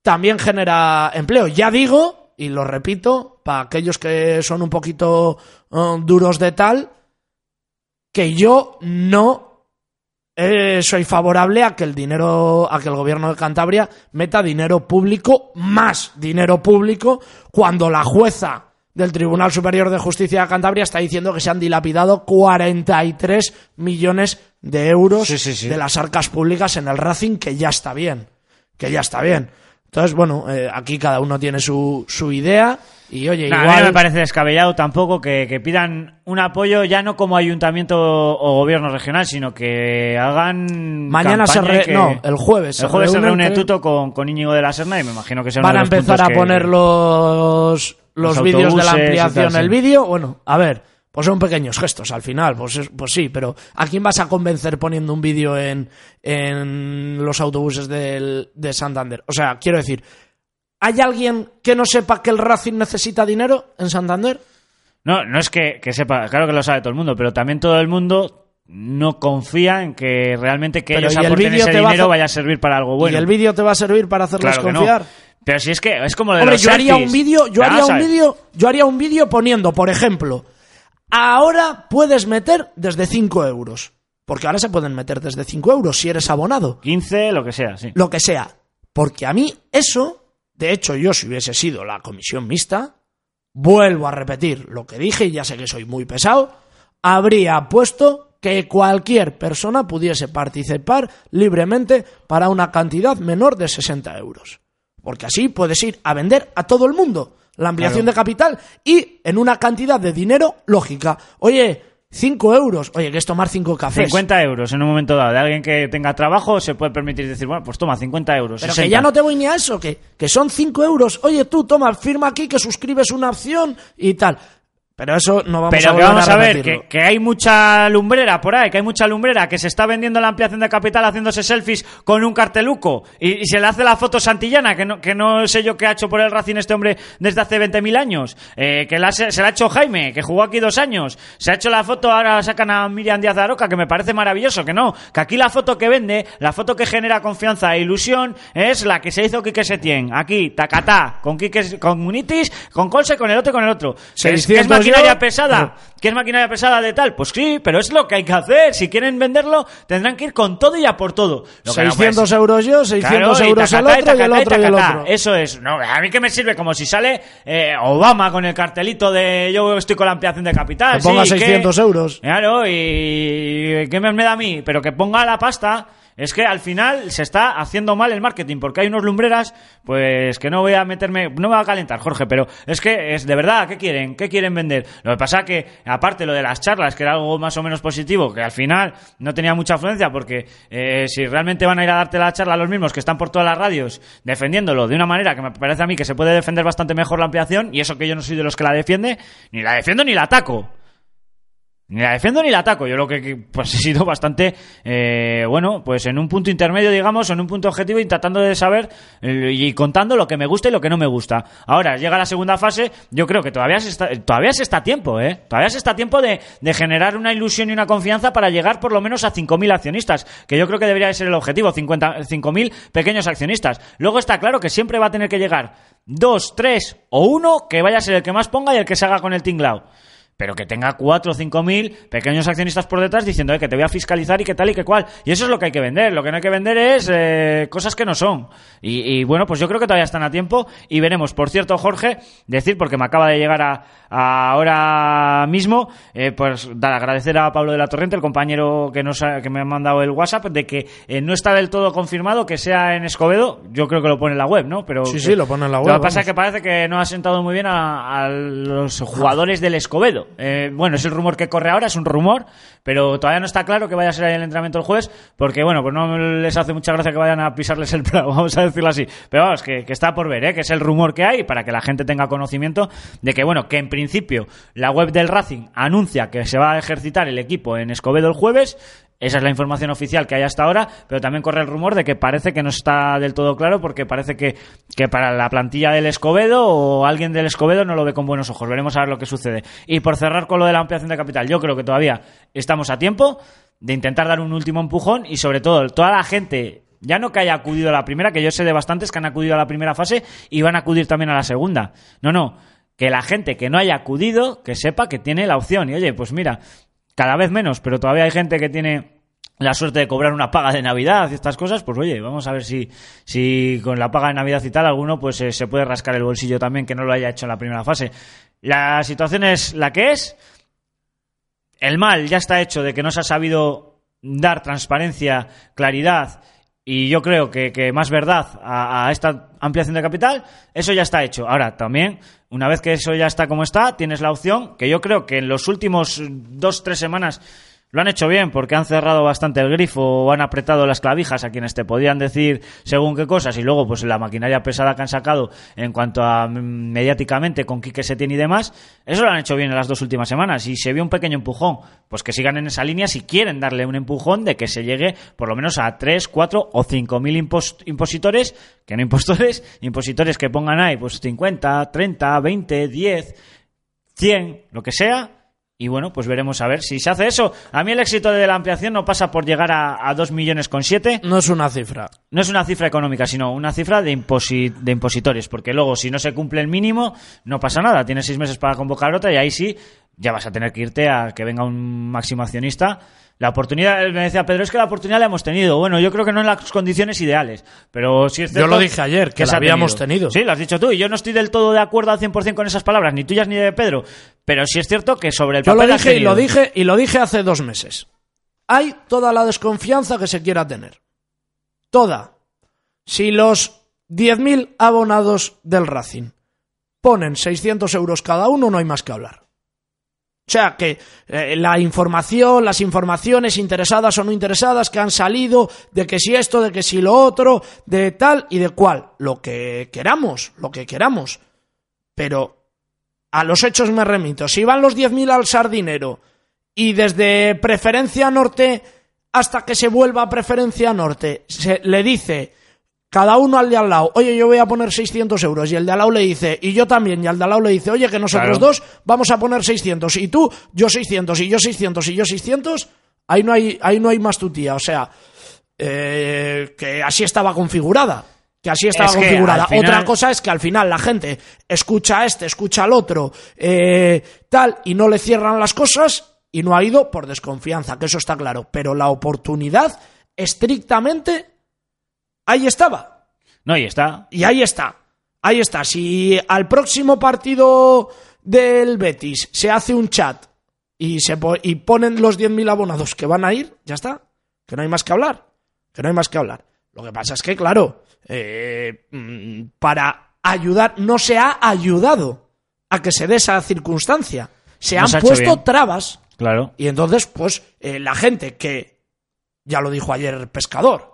también genera empleo. Ya digo, y lo repito, para aquellos que son un poquito eh, duros de tal, que yo no eh, soy favorable a que el dinero, a que el gobierno de Cantabria meta dinero público, más dinero público, cuando la jueza del Tribunal Superior de Justicia de Cantabria está diciendo que se han dilapidado 43 millones de euros Sí, sí, sí. de las arcas públicas en el Racing, que ya está bien, que ya está bien. Entonces, bueno, eh, aquí cada uno tiene su, su idea y oye, Nah, A mí igual... no me parece descabellado tampoco que, que pidan un apoyo ya no como ayuntamiento o gobierno regional, sino que hagan. Mañana se re- y que- no, el jueves se El jueves se reúne creo. Tuto con, con Íñigo de la Serna y me imagino que será van a empezar a que- poner los, los, Los vídeos de la ampliación tal, el vídeo. Bueno, a ver, pues son pequeños gestos al final, pues, es- pues sí, pero ¿a quién vas a convencer poniendo un vídeo en, en los autobuses del, de Santander? O sea, quiero decir, ¿hay alguien que no sepa que el Racing necesita dinero en Santander? No, no es que, que sepa, claro que lo sabe todo el mundo, pero también todo el mundo no confía en que realmente que Pero ellos ¿y el aporten vídeo ese a dinero vaya a servir para algo bueno. ¿Y el vídeo te va a servir para hacerles Claro no. Pero si es que es como lo de Hombre, los yo haría un vídeo, yo haría un vídeo, yo haría un vídeo poniendo, por ejemplo, ahora puedes meter desde 5 euros. Porque ahora se pueden meter desde 5 euros si eres abonado. 15, lo que sea, sí. Lo que sea. Porque a mí eso, de hecho yo si hubiese sido la comisión mixta, vuelvo a repetir lo que dije y ya sé que soy muy pesado, habría puesto que cualquier persona pudiese participar libremente para una cantidad menor de 60 euros. Porque así puedes ir a vender a todo el mundo la ampliación de capital y en una cantidad de dinero lógica. Oye, 5 euros. Oye, que es tomar 5 cafés. 50 euros en un momento dado. De alguien que tenga trabajo se puede permitir decir, bueno, pues toma 50 euros. Pero 60. que ya no te voy ni a eso, que, que son 5 euros. Oye, tú, toma, firma aquí que suscribes una opción y tal. Pero eso no vamos a Pero que volver vamos a, ver, que, que hay mucha lumbrera por ahí, que hay mucha lumbrera que se está vendiendo la ampliación de capital haciéndose selfies con un carteluco y, y se le hace la foto Santillana, que no, que no sé yo qué ha hecho por el Racing este hombre desde hace 20.000 años, eh, que la, se, se la ha hecho Jaime, que jugó aquí dos años, se ha hecho la foto, ahora sacan a Miriam Díaz de Aroca, que me parece maravilloso, que no, que aquí la foto que vende, la foto que genera confianza e ilusión es la que se hizo Quique Setién, aquí, tacatá, con Quique, con Munitis, con Colse, con el otro y con el otro. Que es, que es 600 maquinaria pesada. ¿Que es maquinaria pesada de tal? Pues sí, pero es lo que hay que hacer. Si quieren venderlo, tendrán que ir con todo y a por todo. Lo que no 600 puede ser- euros yo, 600 Claro, y euros tacatá, otro y el tacatá, otro y el tacatá. otro. Eso es. No, a mí que me sirve como si sale eh, Obama con el cartelito de yo estoy con la ampliación de capital. Que ponga sí, ¿qué? 600 euros. Claro, y ¿qué me, me da a mí? Pero que ponga la pasta. Es que al final se está haciendo mal el marketing, porque hay unos lumbreras, pues que no voy a meterme, no me va a calentar, Jorge, pero es que es de verdad, ¿qué quieren? ¿Qué quieren vender? Lo que pasa que, aparte lo de las charlas, que era algo más o menos positivo, que al final no tenía mucha afluencia, porque eh, si realmente van a ir a darte la charla los mismos que están por todas las radios defendiéndolo de una manera que me parece a mí que se puede defender bastante mejor la ampliación, y eso que yo no soy de los que la defiende, ni la defiendo ni la ataco. Ni la defiendo ni la ataco. Yo lo que pues he sido bastante, eh, bueno, pues en un punto intermedio, digamos, en un punto objetivo, intentando de saber eh, y contando lo que me gusta y lo que no me gusta. Ahora, llega la segunda fase, yo creo que todavía se está, todavía se está a tiempo, ¿eh? Todavía se está a tiempo de, de generar una ilusión y una confianza para llegar por lo menos a 5.000 accionistas, que yo creo que debería de ser el objetivo, 50 5.000 pequeños accionistas. Luego está claro que siempre va a tener que llegar dos, tres o uno que vaya a ser el que más ponga y el que se haga con el tinglao pero que tenga 4 o 5 mil pequeños accionistas por detrás diciendo "Eh, que te voy a fiscalizar y que tal y que cual. Y eso es lo que hay que vender. Lo que no hay que vender es eh, cosas que no son. Y, y, bueno, pues yo creo que todavía están a tiempo y veremos. Por cierto, Jorge, decir, porque me acaba de llegar a, a ahora mismo, eh, pues dar agradecer a Pablo de la Torrente, el compañero que, nos ha- que me ha mandado el WhatsApp, de que eh, no está del todo confirmado que sea en Escobedo. Yo creo que lo pone en la web, ¿no? Pero Sí, que- sí, lo pone en la Lo web, que pasa es que parece que no ha sentado muy bien a, a los jugadores del Escobedo. Eh, bueno, es el rumor que corre ahora, es un rumor, pero todavía no está claro que vaya a ser ahí el entrenamiento el jueves, porque bueno, pues no les hace mucha gracia que vayan a pisarles el prado, vamos a decirlo así. Pero vamos, que, que está por ver, ¿eh? que es el rumor que hay para que la gente tenga conocimiento de que, bueno, que en principio la web del Racing anuncia que se va a ejercitar el equipo en Escobedo el jueves. Esa es la información oficial que hay hasta ahora, pero también corre el rumor de que parece que no está del todo claro porque parece que, que para la plantilla del Escobedo o alguien del Escobedo no lo ve con buenos ojos. Veremos a ver lo que sucede. Y por cerrar con lo de la ampliación de capital, yo creo que todavía estamos a tiempo de intentar dar un último empujón y sobre todo toda la gente ya no que haya acudido a la primera, que yo sé de bastantes que han acudido a la primera fase y van a acudir también a la segunda. No, no, que la gente que no haya acudido, que sepa que tiene la opción. Y oye, pues mira, cada vez menos, pero todavía hay gente que tiene la suerte de cobrar una paga de Navidad y estas cosas, pues oye, vamos a ver si, si con la paga de Navidad y tal alguno pues eh, se puede rascar el bolsillo también que no lo haya hecho en la primera fase. La situación es la que es. El mal ya está hecho de que no se ha sabido dar transparencia, claridad y yo creo que, más verdad a esta ampliación de capital, eso ya está hecho. Ahora, también, una vez que eso ya está como está, tienes la opción, que yo creo que en los últimos dos, tres semanas lo han hecho bien porque han cerrado bastante el grifo o han apretado las clavijas a quienes te podían decir según qué cosas y luego pues la maquinaria pesada que han sacado en cuanto a mm, mediáticamente con Quique Setién y demás, eso lo han hecho bien en las dos últimas semanas y se vio un pequeño empujón, pues que sigan en esa línea si quieren darle un empujón de que se llegue por lo menos a 3, 4 o 5 mil impos- impositores, que no impostores, impositores que pongan ahí pues 50, 30, 20, 10, 100, lo que sea, y bueno, pues veremos a ver si se hace eso. A mí el éxito de la ampliación no pasa por llegar a, a 2 millones con 7. No es una cifra. No es una cifra económica, sino una cifra de, imposi- de impositores. Porque luego, si no se cumple el mínimo, no pasa nada. Tienes seis meses para convocar otra y ahí sí ya vas a tener que irte a que venga un máximo accionista. La oportunidad, me decía Pedro, es que la oportunidad la hemos tenido. Bueno, yo creo que no en las condiciones ideales, pero sí es Yo lo dije ayer, que la ha habíamos tenido. Sí, lo has dicho tú, y yo no estoy del todo de acuerdo al 100% con esas palabras, ni tuyas ni de Pedro, pero sí es cierto que sobre el Yo lo papel has dije y lo dije y lo dije hace dos meses. Hay toda la desconfianza que se quiera tener. Toda. Si los 10.000 abonados del Racing ponen 600 euros cada uno, no hay más que hablar. O sea que eh, la información, las informaciones interesadas o no interesadas que han salido de que si esto, de que si lo otro, de tal y de cual, lo que queramos, lo que queramos. Pero a los hechos me remito. Si van los 10.000 al sardinero y desde preferencia norte hasta que se vuelva a preferencia norte se le dice cada uno al de al lado, oye, yo voy a poner 600 euros, y el de al lado le dice, y yo también, y al de al lado le dice, oye, que nosotros Claro. dos vamos a poner 600, y tú, yo 600, y yo 600, y yo 600, ahí no hay, ahí no hay más tutía, o sea, eh, que así estaba configurada. Que así estaba Es configurada. final- Otra cosa es que al final la gente escucha a este, escucha al otro, eh, tal, y no le cierran las cosas, y no ha ido por desconfianza, que eso está claro. Pero la oportunidad, estrictamente, ahí estaba. No, y está. Y ahí está. Ahí está. Si al próximo partido del Betis se hace un chat y, se po- y ponen los 10.000 abonados que van a ir, ya está. Que no hay más que hablar. Que no hay más que hablar. Lo que pasa es que, claro, eh, mm, para ayudar, no se ha ayudado a que se dé esa circunstancia. Se han ha puesto trabas Claro. y entonces, pues, eh, la gente que, ya lo dijo ayer Pescador,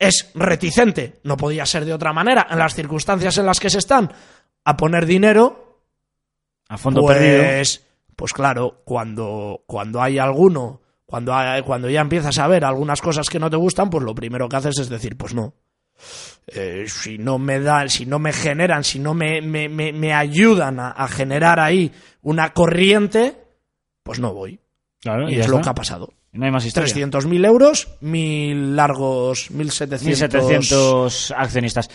es reticente, no podía ser de otra manera, en las circunstancias en las que se están, a poner dinero, A fondo perdido. pues, pues claro, cuando, cuando hay alguno, cuando, hay- cuando ya empiezas a ver algunas cosas que no te gustan, pues lo primero que haces es decir, pues no. Eh, si no me dan, si no me generan, si no me, me, me- me ayudan a, a generar ahí una corriente, pues no voy. Claro, Y es lo que ha pasado. No hay más historia. 300.000 euros, mil largos, 1.700. 1700 accionistas.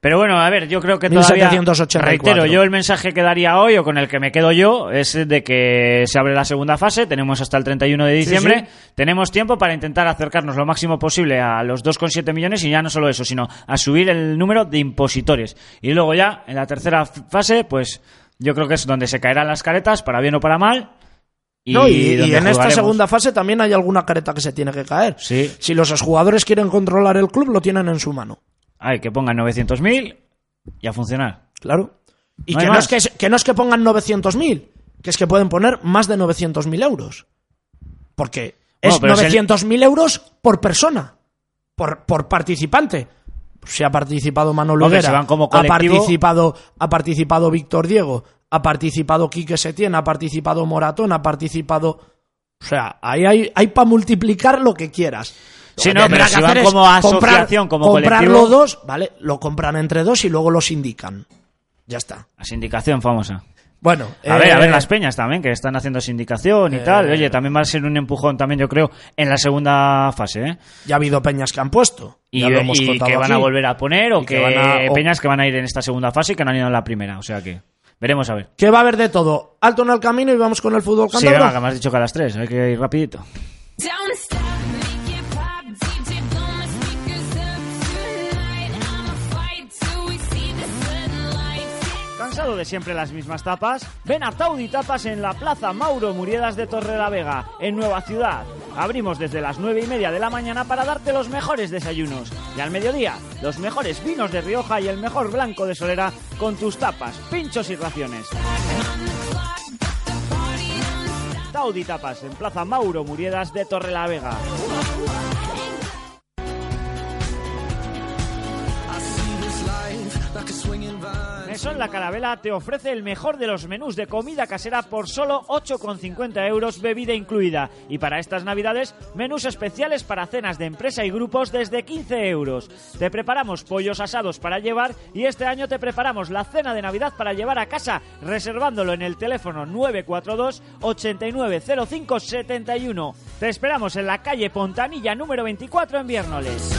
Pero bueno, a ver, yo creo que todavía 1784. reitero, yo el mensaje que daría hoy o con el que me quedo yo es de que se abre la segunda fase, tenemos hasta el 31 de diciembre, sí. tenemos tiempo para intentar acercarnos lo máximo posible a los 2,7 millones y ya no solo eso, sino a subir el número de impositores. Y luego ya, en la tercera fase, pues yo creo que es donde se caerán las caretas, para bien o para mal. Y, No, y, en esta segunda fase también hay alguna careta que se tiene que caer. Sí. Si los jugadores quieren controlar el club, lo tienen en su mano. Ay, que pongan 900.000 y a funcionar. Claro. Y No que, no es que, que no es que pongan 900.000, que es que pueden poner más de 900.000 euros. Porque Bueno, es el- 900.000 euros por persona, por, por participante. Si ha participado Manolo Higuera, ha participado, ha participado Víctor Diego, ha participado Quique Setién, ha participado Moratón, ha participado... O sea, ahí hay, hay para multiplicar lo que quieras. Que no, pero si van como asociación, como comprarlo colectivo- dos, ¿vale? Lo compran entre dos y luego los indican. Ya está. La sindicación famosa. Bueno, A ver, a eh, ver las peñas también, que están haciendo sindicación y tal. Oye, también va a ser un empujón también, yo creo, en la segunda fase, ¿eh? Ya ha habido peñas que han puesto. Y, ya lo hemos y contado que van a volver a poner o que, que van a- peñas que van a ir en esta segunda fase y que no han ido en la primera. O sea que veremos a ver. Que va a haber de todo. Alto en el camino y vamos con el fútbol Sí, cántabro. venga, que me has dicho que a las tres, hay que ir rapidito. Don't stop, make it pop, DJ blow my speakers up tonight. I'ma fight till we see the sunlight. ¿Cansado de siempre las mismas tapas? Ven a Taudi Tapas en la Plaza Mauro Muriedas de Torrelavega, en Nueva Ciudad. Abrimos desde las nueve y media de la mañana para darte los mejores desayunos. Y al mediodía, los mejores vinos de Rioja y el mejor blanco de Solera con tus tapas, pinchos y raciones. Taudi Tapas en Plaza Mauro Muriedas de Torrelavega. Mesón La Carabela te ofrece el mejor de los menús de comida casera por solo 8,50 euros, bebida incluida. Y para estas navidades, menús especiales para cenas de empresa y grupos desde 15 euros. Te preparamos pollos asados para llevar y este año te preparamos la cena de Navidad para llevar a casa, reservándolo en el teléfono 942 8905 71. Te esperamos en la calle Pontanilla número 24 en Viernoles.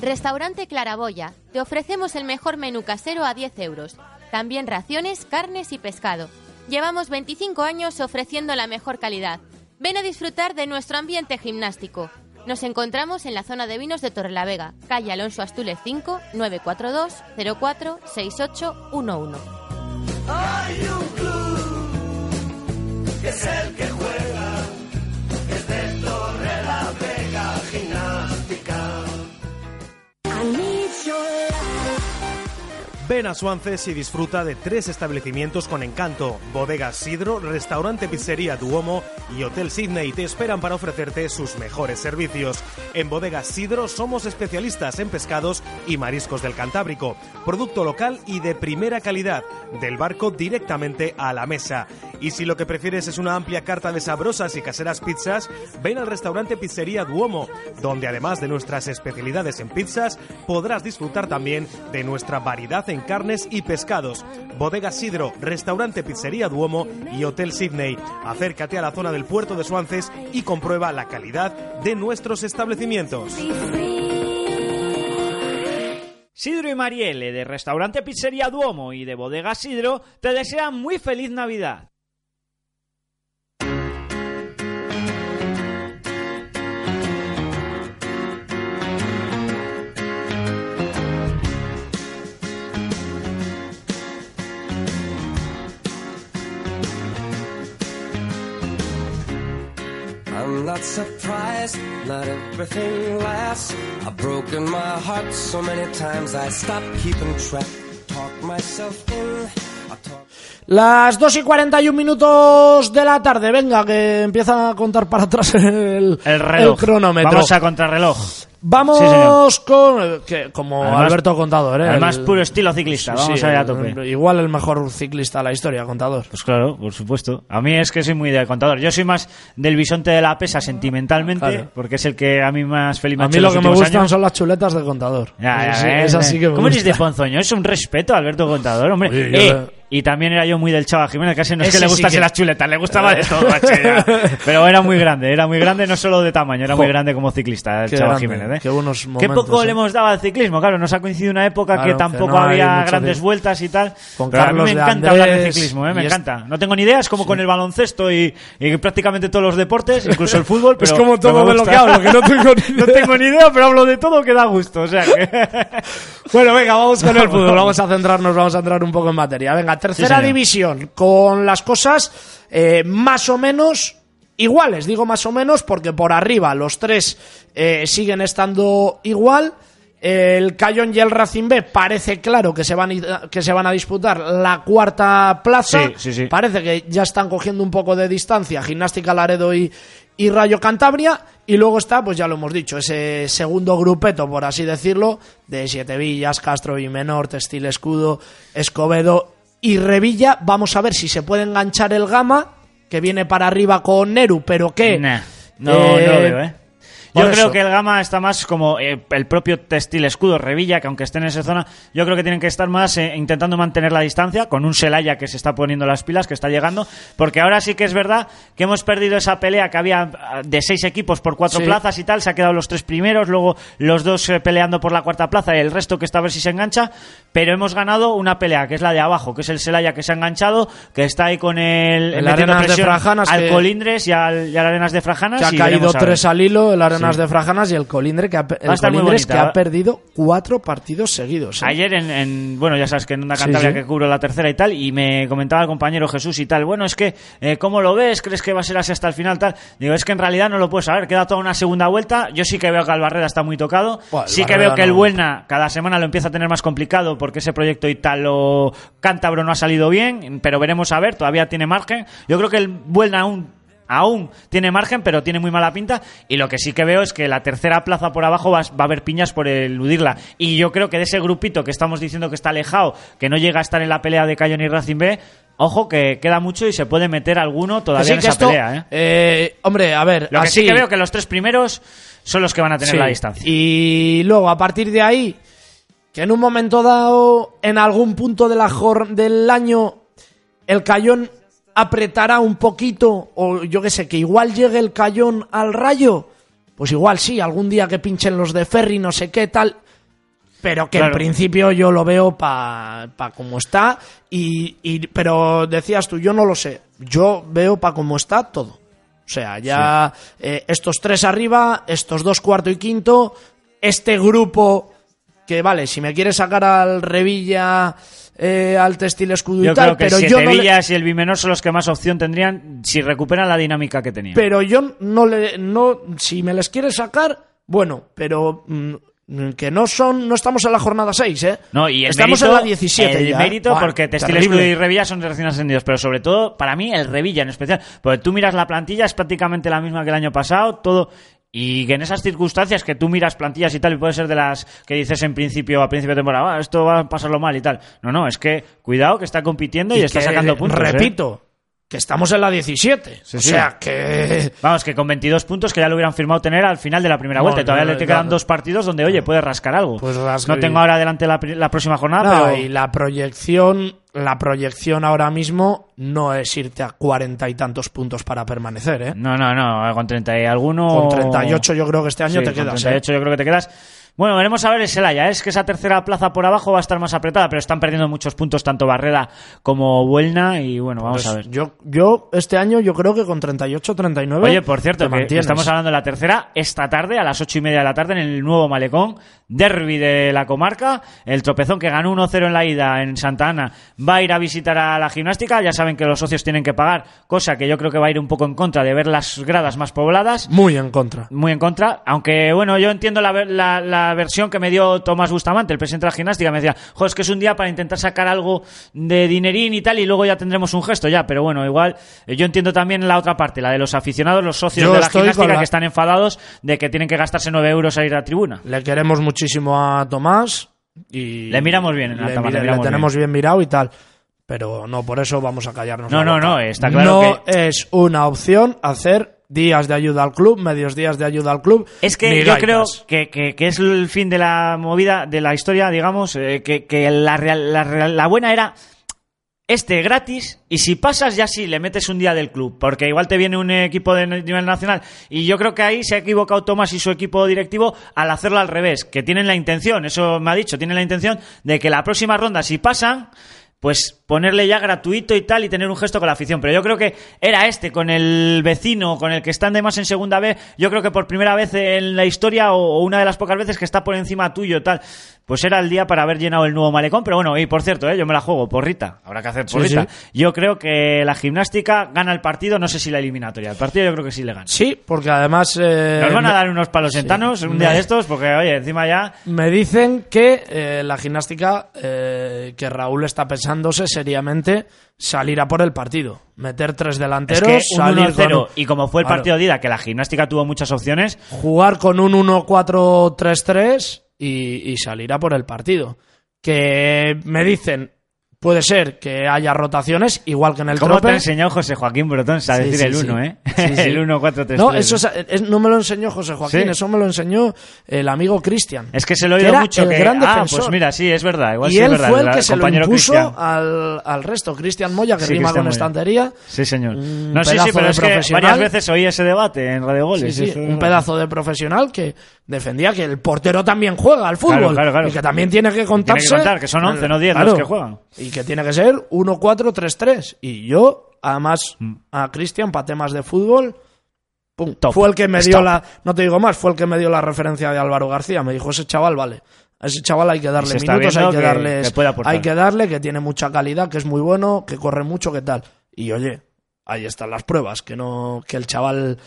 Restaurante Claraboya. Te ofrecemos el mejor menú casero a 10 euros. También raciones, carnes y pescado. Llevamos 25 años ofreciendo la mejor calidad. Ven a disfrutar de nuestro ambiente gimnástico. Nos encontramos en la zona de vinos de Torrelavega, calle Alonso Astúlez 5, 942 04 6811. Hay un club que es el que Ven a Suances y disfruta de tres establecimientos con encanto: Bodega Sidro, Restaurante Pizzería Duomo y Hotel Sydney te esperan para ofrecerte sus mejores servicios. En Bodega Sidro somos especialistas en pescados y mariscos del Cantábrico, producto local y de primera calidad, del barco directamente a la mesa. Y si lo que prefieres es una amplia carta de sabrosas y caseras pizzas, ven al restaurante Pizzería Duomo, donde además de nuestras especialidades en pizzas, podrás disfrutar también de nuestra variedad en carnes y pescados. Bodega Sidro, restaurante Pizzería Duomo y Hotel Sydney. Acércate a la zona del puerto de Suances y comprueba la calidad de nuestros establecimientos. Sidro y Marielle de Restaurante Pizzería Duomo y de Bodega Sidro te desean muy feliz Navidad. I'm not surprised, not everything lasts. I've broken my heart so many times I stopped keeping track. Talk myself in. Las 2 y 41 minutos de la tarde, venga, que empieza a contar para atrás el, El reloj. cronómetro. Vamos a contrarreloj. Vamos Sí, con. que- como Además- Alberto Contador, ¿eh? Además, El- puro estilo ciclista. Sí, Vamos sí, allá a tope. Igual el mejor ciclista de la historia, Contador. Pues claro, por supuesto. A mí es que soy muy de contador. Yo soy más del bisonte de la pesa sentimentalmente, Claro. porque es el que a mí más feliz me A mí lo que me gustan años. son las chuletas de Contador. Ya, ya, Sí, eh, eh. que me ¿Cómo eres de ponzoño? Es un respeto, Alberto Contador, hombre. Oye, Eh, Y también era yo muy del Chava Jiménez, casi no es Ese que le sí gustase que- las chuletas, le gustaba de todo, macho, ya. Pero era muy grande, era muy grande no solo de tamaño, era muy Jo. grande como ciclista, el Qué Chava grande, Jiménez. ¿eh? qué buenos Qué momentos, poco eh. le hemos dado al ciclismo, claro, nos ha coincidido una época Claro, que que tampoco no hay había mucho grandes vueltas y tal. Con Pero a mí Carlos me de encanta hablar de Andrés ciclismo, ¿eh? me y es- encanta. No tengo ni ideas, como con el baloncesto y, y prácticamente todos los deportes, incluso el fútbol. Es pero- como todo pero me de lo gusta. que hablo, que no tengo ni No idea. tengo ni idea, pero hablo de todo que da gusto, o sea que... Bueno, venga, vamos con el fútbol. Vamos a centrarnos, vamos a entrar un poco en materia. Venga, tercera división, con las cosas eh, más o menos iguales. Digo más o menos porque por arriba los tres eh, siguen estando igual. El Cayón y el Racing B parece claro que se van, a- que se van a disputar la cuarta plaza. Sí, sí, sí. Parece que ya están cogiendo un poco de distancia Gimnástica Laredo y, y Rayo Cantabria. Y luego está, pues ya lo hemos dicho, ese segundo grupeto, por así decirlo, de Siete Villas, Castro y Menor, Textil Escudo, Escobedo y Revilla. Vamos a ver si se puede enganchar el Gama, que viene para arriba con Neru, pero que... Nah, no, Eh, no lo veo, ¿eh? Por Yo creo que el Gama está más como eh, el propio Textil Escudo Revilla, que aunque esté en esa zona, yo creo que tienen que estar más eh, intentando mantener la distancia con un Celaya que se está poniendo las pilas, que está llegando, porque ahora sí que es verdad que hemos perdido esa pelea que había ah, de seis equipos por cuatro Sí. plazas y tal, se ha quedado los tres primeros, luego los dos eh, peleando por la cuarta plaza y el resto que está a ver si se engancha, pero hemos ganado una pelea que es la de abajo, que es el Celaya que se ha enganchado, que está ahí con el, El metiendo de Frajanas, al que- Colindres y al, y al Arenas de Frajanas. que ha y caído tres al hilo, el Arenas Sí. de Frajanas y el Colindre que ha, el Colindres que perdido cuatro partidos seguidos. ¿eh? Ayer en, en- bueno, ya sabes que en una Cantabria que cubro la tercera y tal, y me comentaba el compañero Jesús y tal, bueno, es que, eh, ¿cómo lo ves? ¿Crees que va a ser así hasta el final? Tal. Digo, es que en realidad no lo puedes saber, queda toda una segunda vuelta, yo sí que veo que Albarreda está muy tocado, sí que veo que el no. Buelna cada semana lo empieza a tener más complicado porque ese proyecto italo cántabro no ha salido bien, pero veremos a ver, todavía tiene margen. Yo creo que el Buelna aún aún tiene margen, pero tiene muy mala pinta. Y lo que sí que veo es que la tercera plaza por abajo va, va a haber piñas por eludirla. Y yo creo que de ese grupito que estamos diciendo que está alejado, que no llega a estar en la pelea de Cayón y Racing B, ojo que queda mucho y se puede meter alguno todavía en esa esto, pelea. ¿eh? eh, hombre, a ver, Lo que así, sí que veo que los tres primeros son los que van a tener Sí. la distancia. Y luego, a partir de ahí, que en un momento dado, en algún punto de la jor- del año, el Cayón apretará un poquito, o yo qué sé, que igual llegue el Cayón al rayo, pues igual sí, algún día que pinchen los de Ferry, no sé qué tal, pero que Claro. en principio yo lo veo para pa como está. Y, y- pero decías tú, yo no lo sé. Yo veo para como está todo. O sea, ya eh, estos tres arriba, estos dos cuarto y quinto, este grupo que vale, si me quiere sacar al Revilla, eh, al Textil Escudo y Yo tal, creo que pero Siete yo no le- y el Bimenor son los que más opción tendrían si recuperan la dinámica que tenían. pero yo no le no si me les quiere sacar bueno pero mm, que no son no estamos en la jornada 6 eh No, y el estamos mérito, en la 17 el ya, ¿eh? mérito Buah, porque Textil terrible. Escudo y Revilla son recién ascendidos, pero sobre todo, para mí, el Revilla en especial. Porque tú miras la plantilla, es prácticamente la misma que el año pasado, todo. Y que en esas circunstancias que tú miras plantillas y tal, y puede ser de las que dices en principio, a principio de temporada, "Ah, esto va a pasarlo mal y tal. No, no, es que cuidado que está compitiendo y, Y está sacando puntos. ¿eh? Que estamos en la 17 Sí, o sí. sea que Vamos, que con 22 puntos que ya lo hubieran firmado tener al final de la primera No, vuelta. Y todavía no, le claro. quedan dos partidos donde, oye, puede rascar algo. Pues rasca no y- tengo ahora adelante la, la próxima jornada, No, pero... y la proyección la proyección ahora mismo no es irte a cuarenta y tantos puntos para permanecer eh No, no, no, con 30 y alguno... con 38 yo creo que este año Sí, te con quedas 38 yo creo que te quedas. Bueno, veremos a ver el Celaya. Es que esa tercera plaza por abajo va a estar más apretada, pero están perdiendo muchos puntos tanto Barreda como Buelna y bueno, vamos Pues a ver. yo yo este año yo creo que con 38 39 Oye, por cierto, que estamos hablando de la tercera esta tarde, a las ocho y media de la tarde, en el nuevo Malecón, derby de la comarca. El tropezón que ganó 1-0 en la ida en Santa Ana va a ir a visitar a la gimnástica. Ya saben que los socios tienen que pagar, cosa que yo creo que va a ir un poco en contra de ver las gradas más pobladas. muy en contra Muy en contra, aunque bueno, yo entiendo la, la, la versión que me dio Tomás Bustamante, el presidente de la gimnástica, me decía, es que es un día para intentar sacar algo de dinerín y tal, y luego ya tendremos un gesto ya, pero bueno, igual, eh, yo entiendo también la otra parte, la de los aficionados, los socios Yo de la gimnástica la- que están enfadados de que tienen que gastarse 9 euros a ir a tribuna. Le queremos muchísimo a Tomás y Le miramos bien en le, Altamar, mira- le le miramos tenemos bien. mirado y tal. Pero no por eso vamos a callarnos. No, la no, boca. no, está claro No es una opción hacer días de ayuda al club, medios días de ayuda al club. Es que yo creo que, que- que es el fin de la movida, de la historia, digamos, eh, que, que la, real- la, la buena era este gratis y si pasas ya sí le metes un día del club, porque igual te viene un equipo de nivel nacional y yo creo que ahí se ha equivocado Tomás y su equipo directivo al hacerlo al revés, que tienen la intención, eso me ha dicho, tienen la intención de que la próxima ronda si pasan pues ponerle ya gratuito y tal y tener un gesto con la afición. Pero yo creo que era este, con el vecino, con el que están de más en segunda vez, yo creo que por primera vez en la historia o, una de las pocas veces que está por encima tuyo tal, pues era el día para haber llenado el nuevo malecón. Pero bueno, y por cierto, ¿eh? yo me la juego, porrita, habrá que hacer porrita. sí. Yo creo que la gimnástica gana el partido, no sé si la eliminatoria. El partido yo creo que sí le gana. Sí, porque además. eh, Nos van a dar unos palos sentanos un día de estos, porque oye, encima ya... Me dicen que eh, la gimnástica, eh, que Raúl está seriamente salir a por el partido. Meter tres Es delanteros, que un salir 1-0, con- y como fue el Claro. partido de ida, que la gimnástica tuvo muchas opciones, jugar con un 1-4-3-3 y, y salir a por el partido. Que me dicen, puede ser que haya rotaciones, igual que en el ¿Cómo te trope. ha enseñado José Joaquín Brotón a Sí, decir sí, el sí. 1, eh? Sí, sí. el 1, 4, 3, No, eso es- no me lo enseñó José Joaquín, eso me lo enseñó el amigo Cristian. Es que se lo he que oído mucho el que... gran ah, defensor. pues mira, sí, es verdad. Igual y sí es él verdad, fue el que el se lo impuso al, al resto. Cristian Moya, que rima Cristian con Moya. estantería. Sí, señor. No, sí, sí, pero es que varias veces oí ese debate en Radio Goles. eso es un pedazo de profesional que defendía que el portero también juega al fútbol Claro, claro, claro. y que también tiene que contarse. contar, que son 11, no 10 los que juegan. Que tiene que ser 1-4-3-3. Y yo, además, Mm. a Cristian, para temas de fútbol, pum, Top. fue el que me dio la. No te digo más, fue el que me dio la referencia de Álvaro García. Me dijo, ese chaval, vale. A ese chaval hay que darle minutos, hay que, que- aportar. hay que darle, que tiene mucha calidad, que es muy bueno, que corre mucho, que tal. Y oye, ahí están las pruebas, que no, que el chaval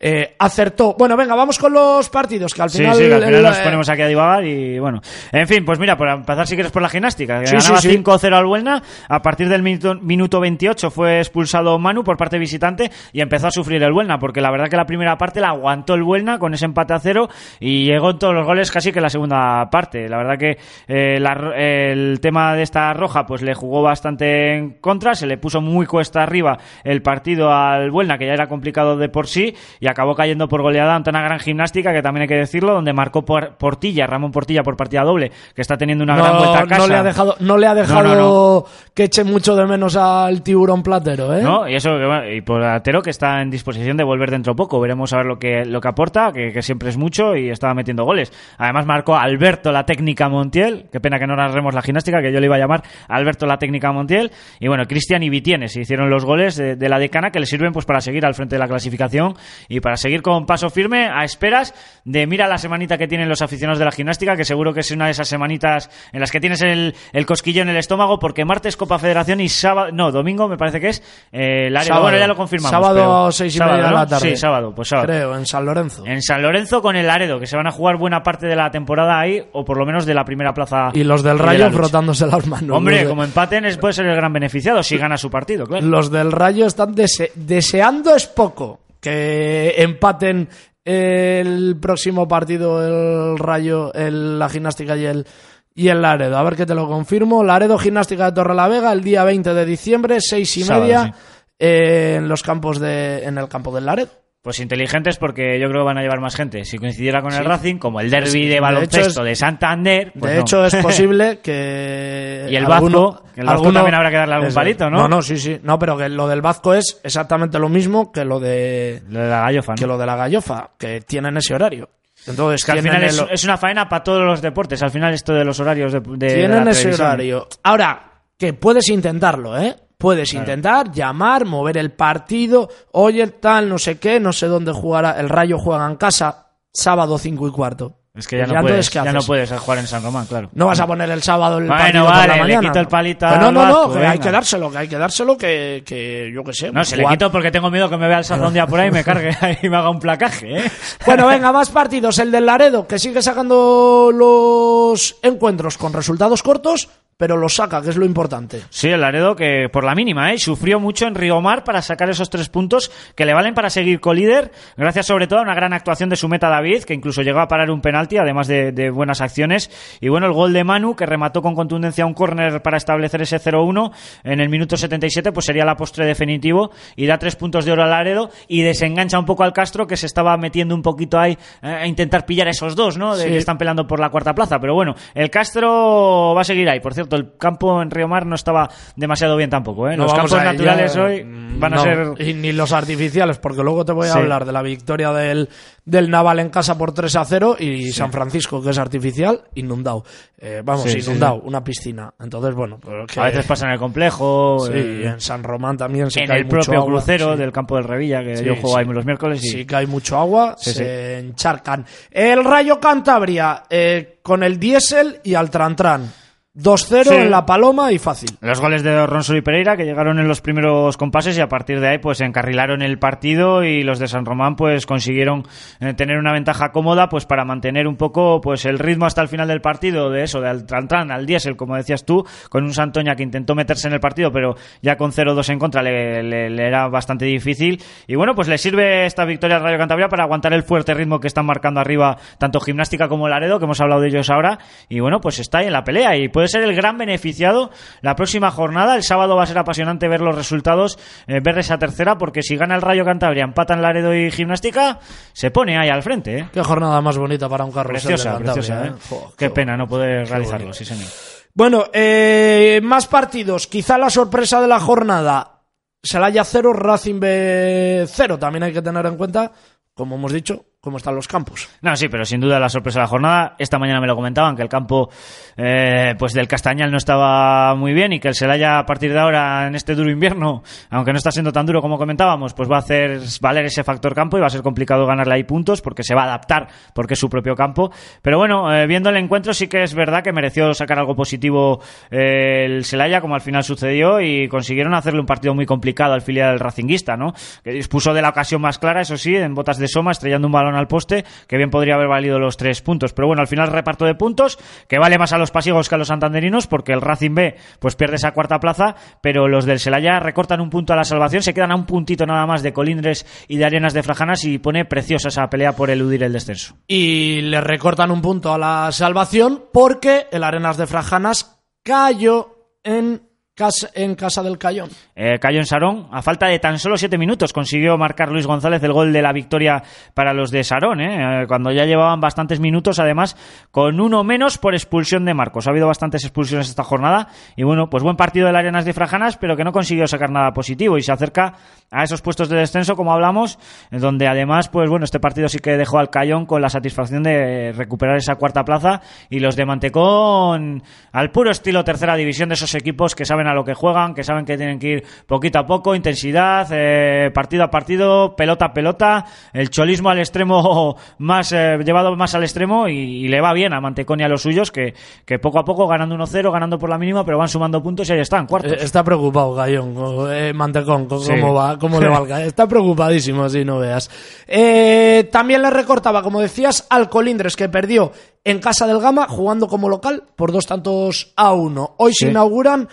eh, acertó. Bueno, venga, vamos con los partidos, que al final. sí, que al final el, nos ponemos aquí a divagar y bueno. En fin, pues mira, por empezar si quieres por la gimnástica. que Sí, ganaba sí, sí. 5-0 al Buelna. A partir del minuto, minuto 28 fue expulsado Manu por parte visitante y empezó a sufrir el Buelna, porque la verdad que la primera parte la aguantó el Buelna con ese empate a cero y llegó en todos los goles casi que la segunda parte. La verdad que eh, la el tema de esta roja pues le jugó bastante en contra, se le puso muy cuesta arriba el partido al Buelna, que ya era complicado de por sí, y acabó cayendo por goleada ante una gran gimnástica, que también hay que decirlo, donde marcó por Portilla, Ramón Portilla por partida doble, que está teniendo una gran vuelta a casa. no le ha dejado, no le ha dejado No, no, que eche mucho de menos al tiburón platero, ¿eh? ¿no? Y eso, y por Atero que está en disposición de volver dentro poco. Veremos a ver lo que, lo que aporta, que, que siempre es mucho y estaba metiendo goles. Además marcó Alberto la técnica Montiel. Qué pena que no narremos la gimnástica, que yo le iba a llamar Alberto la técnica Montiel. Y bueno, Cristian y Vitienes se hicieron los goles de, de la decana que le sirven pues para seguir al frente de la clasificación y para seguir con paso firme a esperas de mira la semanita que tienen los aficionados de la gimnástica, que seguro que es una de esas semanitas en las que tienes el, el cosquillo en el estómago, porque martes Copa Federación y sábado, no, domingo me parece que es eh, Laredo. Sábado. Bueno, ya lo confirmamos. Sábado pero- seis y sábado, media de ¿no? la tarde. Sí, sábado, pues sábado. Creo, en San Lorenzo. En San Lorenzo con el Laredo, que se van a jugar buena parte de la temporada ahí, o por lo menos de la primera plaza. Y los del de la Rayo lucha. frotándose las manos. Hombre, de- como empaten, es- puede ser el gran beneficiado si gana su partido, claro. Los del Rayo están dese- deseando es poco que empaten el próximo partido el Rayo, el- la gimnástica y el y el Laredo. A ver que te lo confirmo. Laredo Gimnástica de Torrelavega el día 20 de diciembre, seis y Sábado, media, sí. eh, en los campos de en el campo del Laredo. Pues inteligentes porque yo creo que van a llevar más gente. Si coincidiera con el. Racing, como el derby de de baloncesto de, es- Santander. pues de no. hecho, es posible que. Y el alguno- Vasco, que el Vasco también habrá que darle algún palito, ¿no? No, no, sí, sí. No, pero que lo del Vasco es exactamente lo mismo que lo de. Lo de la gallofa, ¿no? Que lo de la gallofa, que tienen ese horario. Entonces, que al final es, el- es una faena para todos los deportes. Al final esto de los horarios de, de- de tienen la ese televisión. horario. Ahora, que puedes intentarlo, ¿eh? Puedes intentar llamar, mover el partido. Oye, tal, no sé qué, no sé dónde jugará. El Rayo juega en casa, sábado 5 y cuarto. Es que ya, no, puedes, ¿qué ya no puedes jugar en San Román, claro. No vas a poner el sábado el Bueno, partido vale, por la le mañana. quito el palito no, no, no, Vasco, que hay que dárselo, que hay que dárselo, que, que yo qué sé. No, se le quito porque tengo miedo que me vea el Saza un día por ahí y me cargue y me haga un placaje, ¿eh? Bueno, venga, más partidos. El del Laredo, que sigue sacando los encuentros con resultados cortos, pero los saca, que es lo importante. Sí, el Laredo que por la mínima, ¿eh? Sufrió mucho en Riomar para sacar esos tres puntos que le valen para seguir colíder, gracias sobre todo a una gran actuación de su meta David, que incluso llegó a parar un penalti, además de, de buenas acciones. Y bueno, el gol de Manu, que remató con contundencia un córner para establecer ese 0-1 en el minuto 77, pues sería la postre definitivo y da tres puntos de oro al Laredo y desengancha un poco al Castro, que se estaba metiendo un poquito ahí eh, a intentar pillar a esos dos, ¿no? De Sí. que están peleando por la cuarta plaza. Pero bueno, el Castro va a seguir ahí. Por cierto, el campo en Río Mar no estaba demasiado bien tampoco, ¿eh? No Los campos a- naturales ya- hoy van a no, ser... Y ni los artificiales, porque luego te voy a Sí. hablar de la victoria del, del Naval en casa por 3 a 0 y San Francisco, que es artificial, inundado. Eh, vamos, Sí, sí, inundado, sí. una piscina. Entonces, bueno, pues que- A veces pasa en el complejo, Sí, eh, en San Román también se en cae el mucho propio agua, crucero sí. del campo del Revilla, que Sí, yo juego sí. ahí los miércoles y... Sí que hay mucho agua, Sí, se encharcan. El Rayo Cantabria eh, con el diésel y al Trantran. 2-0 Sí. en La Paloma y fácil. Los goles de Ronsol y Pereira que llegaron en los primeros compases y a partir de ahí pues encarrilaron el partido y los de San Román pues consiguieron eh, tener una ventaja cómoda pues para mantener un poco pues el ritmo hasta el final del partido de eso, del Trantran al diésel como decías tú, con un Santoña que intentó meterse en el partido pero ya con 0-2 en contra le, le- le era bastante difícil y bueno pues le sirve esta victoria al Rayo Cantabria para aguantar el fuerte ritmo que están marcando arriba tanto Gimnástica como Laredo que hemos hablado de ellos ahora y bueno pues está ahí en la pelea y puede ser el gran beneficiado la próxima jornada. El sábado va a ser apasionante ver los resultados, eh, ver esa tercera, porque si gana el Rayo Cantabria, empatan Laredo y Gimnástica, se pone ahí al frente. ¿eh? Qué jornada más bonita para un carrusel Preciosa, preciosa. ¿eh? Qué qué pena no poder realizarlo, bonito. sí señor. Bueno, más partidos. Quizá la sorpresa de la jornada. Celaya 0, Racing B 0. También hay que tener en cuenta, como hemos dicho, cómo están los campos. No, sí, pero sin duda la sorpresa de la jornada. Esta mañana me lo comentaban que el campo eh, pues del Castañal no estaba muy bien y que el Celaya a partir de ahora en este duro invierno, aunque no está siendo tan duro como comentábamos, pues va a hacer valer ese factor campo y va a ser complicado ganarle ahí puntos porque se va a adaptar porque es su propio campo. Pero bueno, eh, viendo el encuentro sí que es verdad que mereció sacar algo positivo eh, el Celaya como al final sucedió y consiguieron hacerle un partido muy complicado al filial Racinguista, ¿no? Que dispuso de la ocasión más clara, eso sí, en botas de Soma, estrellando un al poste, que bien podría haber valido los tres puntos. Pero bueno, al final reparto de puntos, que vale más a los pasiegos que a los santanderinos, porque el Racing B pues pierde esa cuarta plaza, pero los del Celaya recortan un punto a la salvación, se quedan a un puntito nada más de Colindres y de Arenas de Frajanas y pone preciosa esa pelea por eludir el descenso. Y le recortan un punto a la salvación porque el Arenas de Frajanas cayó en en casa del Cayón. Eh, cayó en Sarón. A falta de tan solo siete minutos consiguió marcar Luis González el gol de la victoria para los de Sarón. ¿eh? Eh, cuando ya llevaban bastantes minutos, además, con uno menos por expulsión de Marcos. Ha habido bastantes expulsiones esta jornada. Y bueno, pues buen partido del Arenas de Frajanas, pero que no consiguió sacar nada positivo. Y se acerca a esos puestos de descenso, como hablamos, en donde además, pues bueno, este partido sí que dejó al Cayón con la satisfacción de recuperar esa cuarta plaza. Y los de Mantecón, al puro estilo tercera división de esos equipos que saben a lo que juegan, que saben que tienen que ir poquito a poco, intensidad, eh, partido a partido, pelota a pelota, el cholismo al extremo más eh, llevado más al extremo y, y le va bien a Mantecón y a los suyos que, que poco a poco ganando 1-0, ganando por la mínima, pero van sumando puntos y ahí están, cuartos. Eh, Está preocupado Gallón, eh, Mantecón, con Sí. cómo va, cómo le va al Cayón. Está preocupadísimo, si no veas. También le recortaba, como decías, al Colindres, que perdió en casa del Gama, jugando como local, por dos tantos a uno. Hoy se inauguran,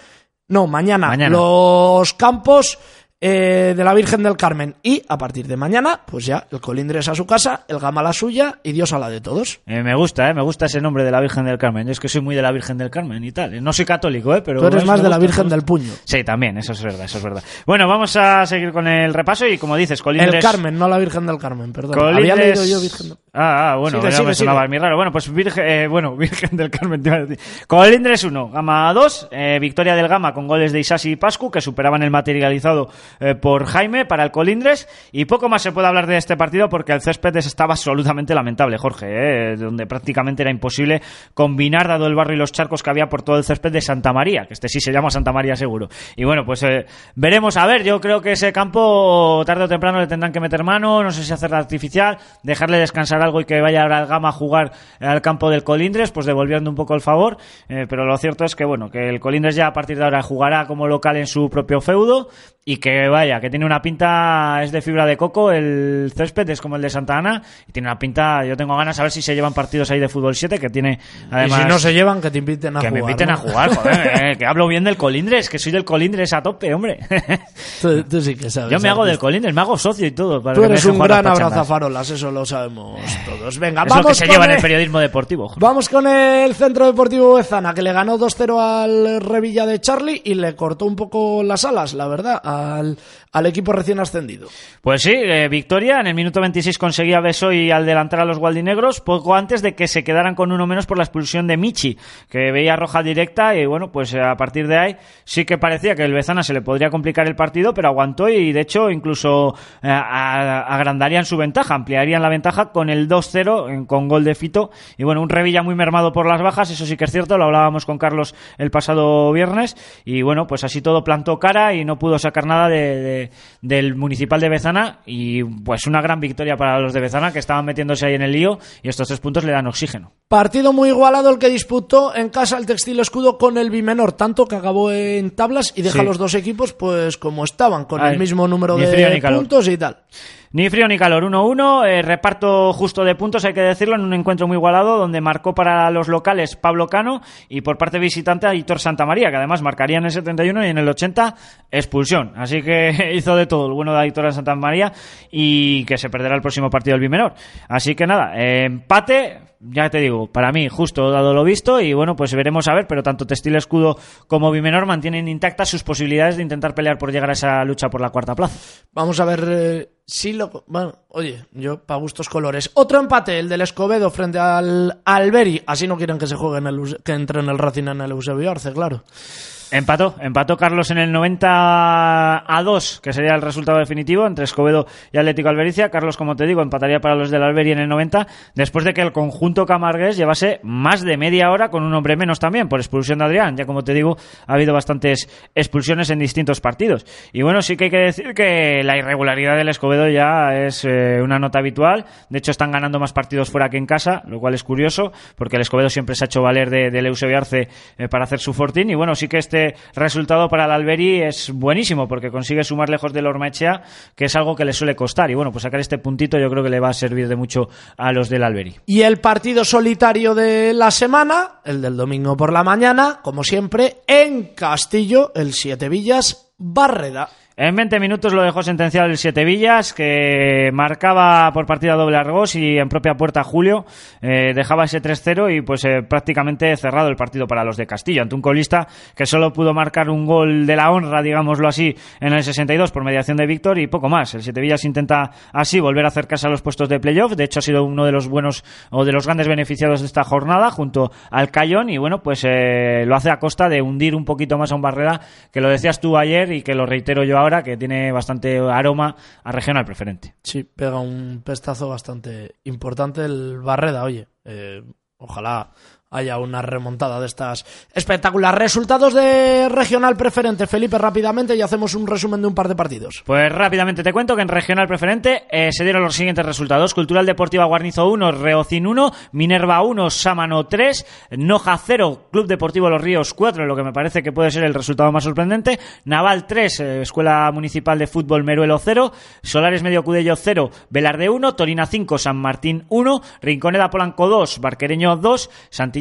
no, mañana, Mañana. los campos eh, de la Virgen del Carmen. Y a partir de mañana, pues ya, el Colindres a su casa, el Gama a la suya y Dios a la de todos. Eh, me gusta, eh, me gusta ese nombre de la Virgen del Carmen. Yo es que soy muy de la Virgen del Carmen y tal. No soy católico, eh, pero Tú eres más de la Virgen del. Puño. Sí, también, eso es verdad, eso es verdad. Bueno, vamos a seguir con el repaso y como dices, Colindres... El Carmen, no la Virgen del Carmen, perdón. Colindres- Había leído yo Virgen del Ah, ah, bueno, Sigue, ya sigue, me sonaba muy raro. Bueno, pues Virgen, eh, bueno, Virgen del Carmen, te iba a decir. Colindres 1, Gama 2, eh, victoria del Gama con goles de Isasi y Pascu, que superaban el materializado eh, por Jaime para el Colindres. Y poco más se puede hablar de este partido porque el césped estaba absolutamente lamentable, Jorge, eh, donde prácticamente era imposible combinar, dado el barrio y los charcos que había por todo el césped de Santa María, que este sí se llama Santa María seguro. Y bueno, pues eh, veremos a ver, yo creo que ese campo tarde o temprano le tendrán que meter mano, no sé si hacerla artificial, dejarle descansar algo y que vaya ahora el Gama a jugar al campo del Colindres, pues devolviendo un poco el favor, eh, pero lo cierto es que bueno, que el Colindres ya a partir de ahora jugará como local en su propio feudo y que vaya, que tiene una pinta, es de fibra de coco, el césped es como el de Santa Ana y tiene una pinta, yo tengo ganas a ver si se llevan partidos ahí de fútbol 7 que tiene además y si no se llevan, que te inviten a que jugar. me inviten ¿no? a jugar, joder, eh, que hablo bien del Colindres, que soy del Colindres a tope, hombre. Tú, tú sí que sabes. Yo me hago del. Colindres, me hago socio y todo. para Tú que eres un gran abrazafarolas, eso lo sabemos todos. Venga, Es lo vamos que se en el- el periodismo deportivo. joder. Vamos con el Centro Deportivo Bezana, que le ganó 2-0 al Revilla de Charlie y le cortó un poco las alas, la verdad, al, al equipo recién ascendido. Pues sí, eh, victoria. En el minuto 26 conseguía Besoy al delantar a los gualdinegros, poco antes de que se quedaran con uno menos por la expulsión de Michi, que veía roja directa y bueno, pues eh, a partir de ahí sí que parecía que el Bezana se le podría complicar el partido, pero aguantó y de hecho incluso eh, a- agrandarían su ventaja, ampliarían la ventaja con el 2-0 en- con gol de Fito. Y bueno, un Revilla muy mermado por las bajas, eso sí que es cierto, lo hablábamos con Carlos el pasado viernes y bueno, pues así todo plantó cara y no pudo sacar nada de- del municipal de Bezana y pues una gran victoria para los de Bezana que estaban metiéndose ahí en el lío y estos tres puntos le dan oxígeno. Partido muy igualado el que disputó en casa el Textil Escudo con el Bimenor, tanto que acabó en tablas y deja Sí. a los dos equipos pues como estaban, con Ay, el mismo número de puntos y tal. Ni frío ni calor, 1-1, eh, reparto justo de puntos, hay que decirlo, en un encuentro muy igualado donde marcó para los locales Pablo Cano y por parte visitante a Hitor Santamaría, que además marcaría en el 71 y en el 80 expulsión. Así que hizo de todo el bueno de Hitor Santamaría y que se perderá el próximo partido del Bimenor. Así que nada, eh, empate, ya te digo, para mí justo dado lo visto y bueno, pues veremos a ver, pero tanto Textil Escudo como Bimenor mantienen intactas sus posibilidades de intentar pelear por llegar a esa lucha por la cuarta plaza. Vamos a ver eh, si lo... Bueno, oye, yo para gustos colores. Otro empate, el del Escobedo frente al Alberi. Así no quieren que se juegue en el, que entre en el Racing en el Eusebio Arce, claro. Empató, empató Carlos en el 90 a 2, que sería el resultado definitivo entre Escobedo y Atlético Albericia. Carlos, como te digo, empataría para los del Alberi en el 90, después de que el conjunto camargués llevase más de media hora con un hombre menos también, por expulsión de Adrián. Ya como te digo, ha habido bastantes expulsiones en distintos partidos. Y bueno, sí que hay que decir que la irregularidad del Escobedo ya es eh, una nota habitual. De hecho, están ganando más partidos fuera que en casa, lo cual es curioso, porque el Escobedo siempre se ha hecho valer de, del Eusebio Arce eh, para hacer su fortín. Y bueno, sí que este resultado para el Alberi es buenísimo, porque consigue sumar lejos del Ormaechea, que es algo que le suele costar. Y bueno, pues sacar este puntito yo creo que le va a servir de mucho a los del Alberi. Y el partido solitario de la semana, el del domingo por la mañana, como siempre, en Castillo, el Siete Villas, Barreda. En 20 minutos lo dejó sentenciado el Siete Villas, que marcaba por partida doble Argos y en propia puerta Julio eh, dejaba ese 3-0 y pues eh, prácticamente cerrado el partido para los de Castillo, ante un colista que solo pudo marcar un gol de la honra, digámoslo así, en el 62 por mediación de Víctor y poco más. El Siete Villas intenta así volver a acercarse a los puestos de playoff, de hecho ha sido uno de los buenos o de los grandes beneficiados de esta jornada junto al Cayón y bueno, pues eh, lo hace a costa de hundir un poquito más a un Barrera, que lo decías tú ayer y que lo reitero yo ahora, que tiene bastante aroma a regional preferente. Sí, pega un pestazo bastante importante el Barreda, oye. eh, ojalá haya una remontada de estas espectaculares. Resultados de regional preferente, Felipe, rápidamente y hacemos un resumen de un par de partidos. Pues rápidamente te cuento que en regional preferente eh, se dieron los siguientes resultados. Cultural Deportiva Guarnizo 1, Reocin 1, Minerva 1, Sámano 3, Noja 0, Club Deportivo Los Ríos 4, lo que me parece que puede ser el resultado más sorprendente, Naval 3, eh, Escuela Municipal de Fútbol Meruelo 0, Solares Medio Cudello 0, Velarde 1, Torina 5, San Martín 1, Rinconeda Polanco 2, Barquereño 2,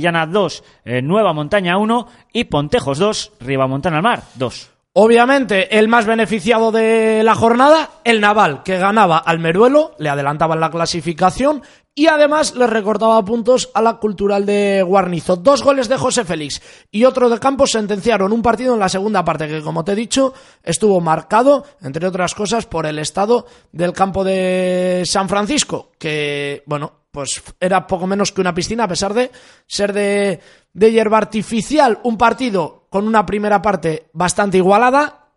Santillana 2, eh, Nueva Montaña 1 y Pontejos 2, Ribamontana al Mar 2. Obviamente, el más beneficiado de la jornada, el Naval, que ganaba al Meruelo, le adelantaba en la clasificación y además le recortaba puntos a la Cultural de Guarnizo. Dos goles de José Félix y otro de Campos sentenciaron un partido en la segunda parte que, como te he dicho, estuvo marcado, entre otras cosas, por el estado del campo de San Francisco, que, bueno, pues era poco menos que una piscina, a pesar de ser de, de hierba artificial. Un partido con una primera parte bastante igualada,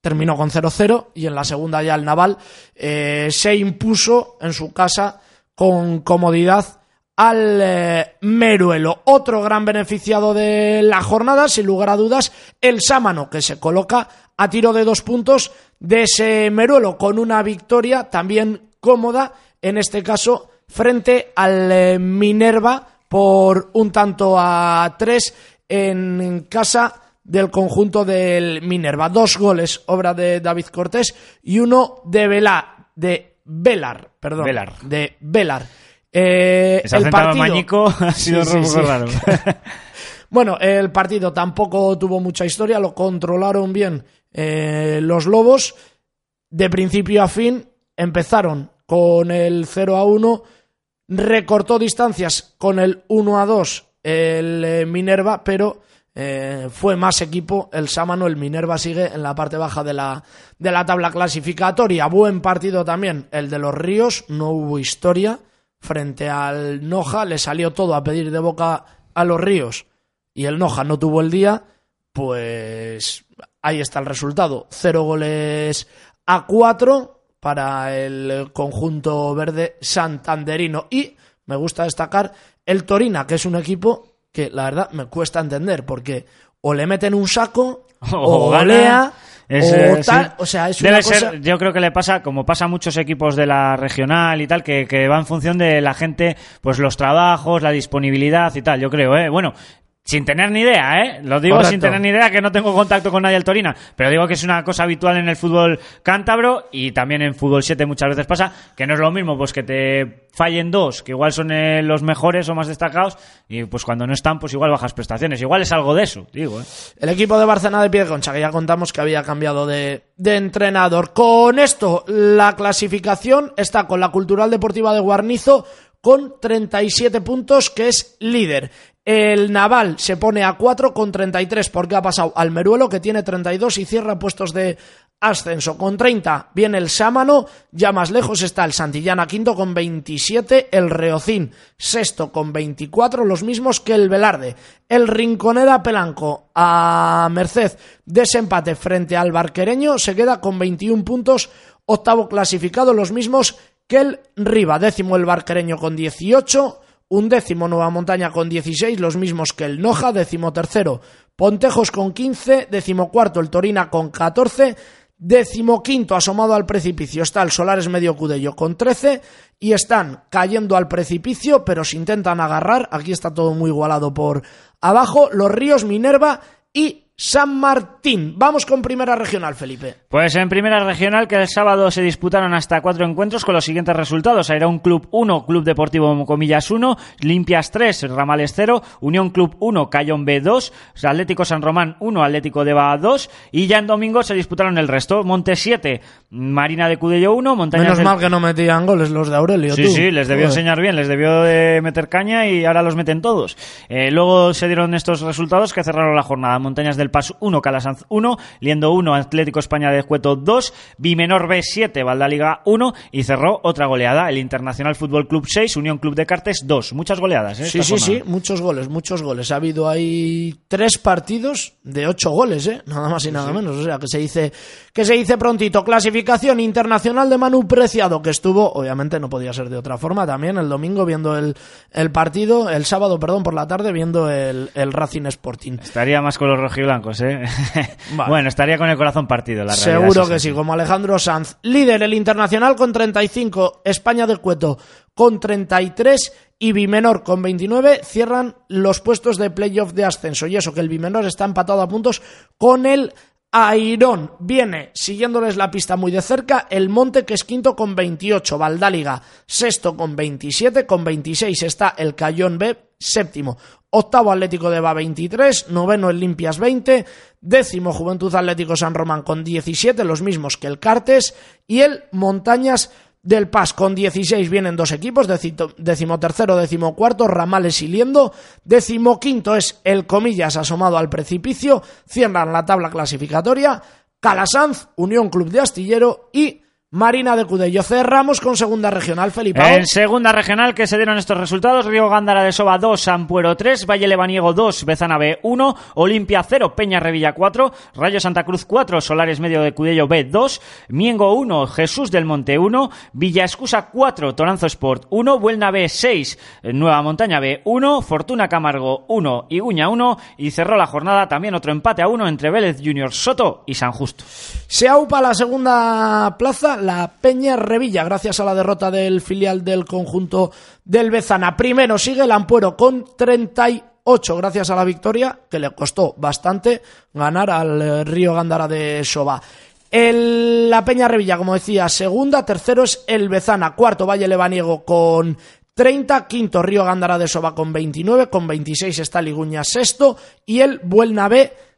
terminó con 0-0 y en la segunda ya el Naval eh, se impuso en su casa con comodidad al eh, Meruelo. Otro gran beneficiado de la jornada, sin lugar a dudas, el Sámano, que se coloca a tiro de dos puntos de ese Meruelo con una victoria también cómoda, en este caso frente al eh, Minerva por un tanto a tres en casa del conjunto del Minerva. Dos goles, obra de David Cortés y uno de Vela, de Velar, perdón, Velar. de Velar. Eh, el partido ha sido Sí, sí, sí. Bueno, el partido tampoco tuvo mucha historia, lo controlaron bien eh, los Lobos. De principio a fin empezaron con el 0 a 1, recortó distancias con el 1 a 2 el eh, Minerva, pero eh, fue más equipo el Sámano, el Minerva sigue en la parte baja de la, de la tabla clasificatoria. Buen partido también el de los Ríos, no hubo historia frente al Noja, le salió todo a pedir de boca a los Ríos y el Noja no tuvo el día, pues ahí está el resultado. Cero goles a cuatro para el conjunto verde santanderino. Y me gusta destacar el Torina, que es un equipo que la verdad me cuesta entender, porque o le meten un saco, o, golea, Es, o tal. sí. O sea, es Debe una cosa... ser, yo creo que le pasa, como pasa a muchos equipos de la regional y tal, que, que va en función de la gente, pues los trabajos, la disponibilidad y tal, yo creo, ¿eh? Bueno, sin tener ni idea, ¿eh? Lo digo Correcto. sin tener ni idea, que no tengo contacto con nadie del Torina, pero digo que es una cosa habitual en el fútbol cántabro y también en fútbol 7 muchas veces pasa, que no es lo mismo, pues que te fallen dos, que igual son eh, los mejores o más destacados, y pues cuando no están, pues igual bajas prestaciones. Igual es algo de eso, digo, ¿eh? El equipo de Barcelona de Piedeconcha, que ya contamos que había cambiado de, de entrenador. Con esto, la clasificación está con la Cultural Deportiva de Guarnizo con 37 puntos, que es líder. El Naval se pone a 4 con 33 porque ha pasado al Meruelo, que tiene 32 y cierra puestos de ascenso. Con 30 viene el Sámano, ya más lejos está el Santillana quinto con 27, el Reocín sexto con 24, los mismos que el Velarde. El Rinconeda Pelanco a merced de ese empate frente al Barquereño se queda con 21 puntos, octavo clasificado, los mismos que el Riva, décimo el Barquereño con 18, un décimo Nueva Montaña con 16, los mismos que el Noja, décimo tercero Pontejos con 15, décimo cuarto el Torina con 14, décimo quinto asomado al precipicio está el Solares Medio Cudello con 13 y están cayendo al precipicio pero se intentan agarrar, aquí está todo muy igualado por abajo, los Ríos Minerva y San Martín. Vamos con primera regional, Felipe. Pues en primera regional que el sábado se disputaron hasta cuatro encuentros con los siguientes resultados. Era un Club 1, Club Deportivo Comillas 1, Limpias 3, Ramales 0, Unión Club 1, Cayón B 2, Atlético San Román 1, Atlético de Ba 2 y ya en domingo se disputaron el resto. Monte 7, Marina de Cudello 1, Montañas Menos del- mal que no metían goles los de Aurelio. Sí, tú. sí, les debió Joder. enseñar bien, les debió de meter caña y ahora los meten todos. Eh, luego se dieron estos resultados que cerraron la jornada. Montañas del Paz 1, Calasanz 1, Liendo 1, Atlético España de Cueto 2, Bimenor B 7, Valdaliga 1 y cerró otra goleada, el Internacional Fútbol Club 6, Unión Club de Cartes 2. Muchas goleadas, ¿eh? Sí, sí, sí, muchos goles, muchos goles. Ha habido ahí tres partidos de ocho goles, ¿eh? Nada más y nada menos. O sea, que se dice que se dice prontito. Clasificación internacional de Manu Preciado, que estuvo, obviamente no podía ser de otra forma, también el domingo viendo el, el partido, el sábado, perdón, por la tarde viendo el, el Racing Sporting. Estaría más con los rojiblancos, ¿eh? Vale. bueno, estaría con el corazón partido, la realidad. Seguro que sí, como Alejandro Sanz. Líder el Internacional con 35, España de Cueto con 33 y Bimenor con 29 cierran los puestos de playoff de ascenso. Y eso que el Bimenor está empatado a puntos con el Airón. Viene siguiéndoles la pista muy de cerca el Monte que es quinto con 28, Valdáliga sexto con 27, con 26 está el Cayón B, séptimo. Octavo Atlético de Ba 23, noveno el Limpias 20, décimo Juventud Atlético San Román con 17, los mismos que el Cartes, y el Montañas del Paz con 16 vienen dos equipos, decimotercero, decimocuarto, Ramales y Liendo, decimoquinto es el Comillas asomado al precipicio, cierran la tabla clasificatoria, Calasanz, Unión Club de Astillero y Marina de Cudello. Cerramos con segunda regional, Felipe. En segunda regional que se dieron estos resultados, Río Gándara de Soba 2, Sampuero 3, Valle Lebaniego 2, Bezana B 1, Olimpia 0, Peña Revilla 4, Rayo Santa Cruz 4, Solares Medio de Cudello B 2, Miengo 1, Jesús del Monte 1, Villa Escusa 4, Toranzo Sport 1, Buelna B 6, Nueva Montaña B 1, Fortuna Camargo 1, Iguña 1 y cerró la jornada también otro empate a 1 entre Vélez Junior Soto y San Justo. Se aupa la segunda plaza la Peña Revilla, gracias a la derrota del filial del conjunto del Bezana. Primero sigue el Ampuero con 38, gracias a la victoria, que le costó bastante ganar al eh, Río Gándara de Soba. El- la Peña Revilla, como decía, segunda, tercero es el Bezana, cuarto Valle Lebaniego con 30, quinto Río Gándara de Soba con 29, con 26 está Liguña sexto y el Buelna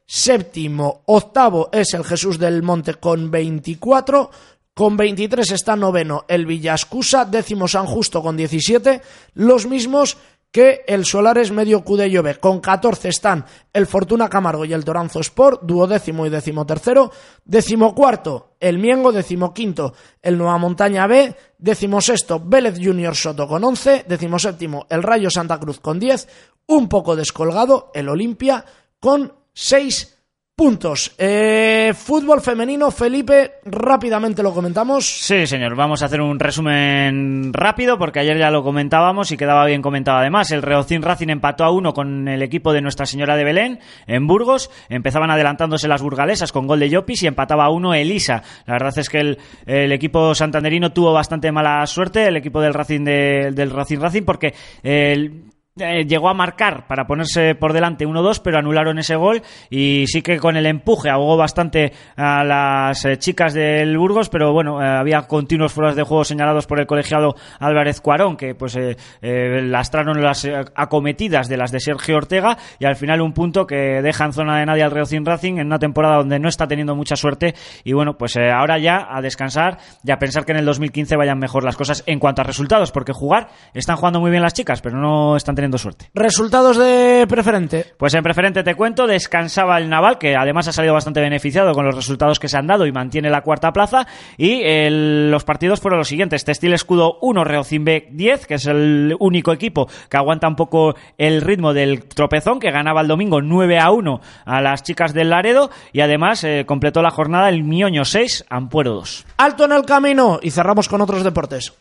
séptimo, octavo es el Jesús del Monte con 24, con 23 está noveno el Villascusa, décimo San Justo con 17, los mismos que el Solares Medio Cudello B. Con 14 están el Fortuna Camargo y el Toranzo Sport, duodécimo y decimotercero. Decimocuarto, el Miengo, decimoquinto, el Nueva Montaña B. Decimosexto, Vélez Junior Soto con 11. Decimoséptimo, el Rayo Santa Cruz con 10. Un poco descolgado, el Olimpia con 6 puntos. Eh, fútbol femenino, Felipe, rápidamente lo comentamos. Sí, señor. Vamos a hacer un resumen rápido porque ayer ya lo comentábamos y quedaba bien comentado además. El Reocín Racing empató a uno con el equipo de Nuestra Señora de Belén en Burgos. Empezaban adelantándose las burgalesas con gol de Llopis y empataba a uno Elisa. La verdad es que el, el equipo santanderino tuvo bastante mala suerte, el equipo del Racing de- del Racing Racing porque el eh, llegó a marcar para ponerse por delante 1-2, pero anularon ese gol y sí que con el empuje ahogó bastante a las eh, chicas del Burgos, pero bueno, eh, había continuos fueros de juego señalados por el colegiado Álvarez Cuarón, que pues lastraron las acometidas de las de Sergio Ortega y al final un punto que deja en zona de nadie al Reocin Racing en una temporada donde no está teniendo mucha suerte y bueno, pues ahora ya a descansar y a pensar que en el 2015 vayan mejor las cosas en cuanto a resultados, porque jugar están jugando muy bien las chicas, pero no están teniendo suerte. Resultados de preferente. Pues en preferente te cuento, descansaba el Naval, que además ha salido bastante beneficiado con los resultados que se han dado y mantiene la cuarta plaza. Y el- los partidos fueron los siguientes: Textil Escudo 1, Reocimbe 10, que es el único equipo que aguanta un poco el ritmo del tropezón, que ganaba el domingo 9 a 1 a las chicas del Laredo. Y además eh, completó la jornada el Mioño 6, Ampuero 2. Alto en el camino y cerramos con otros deportes.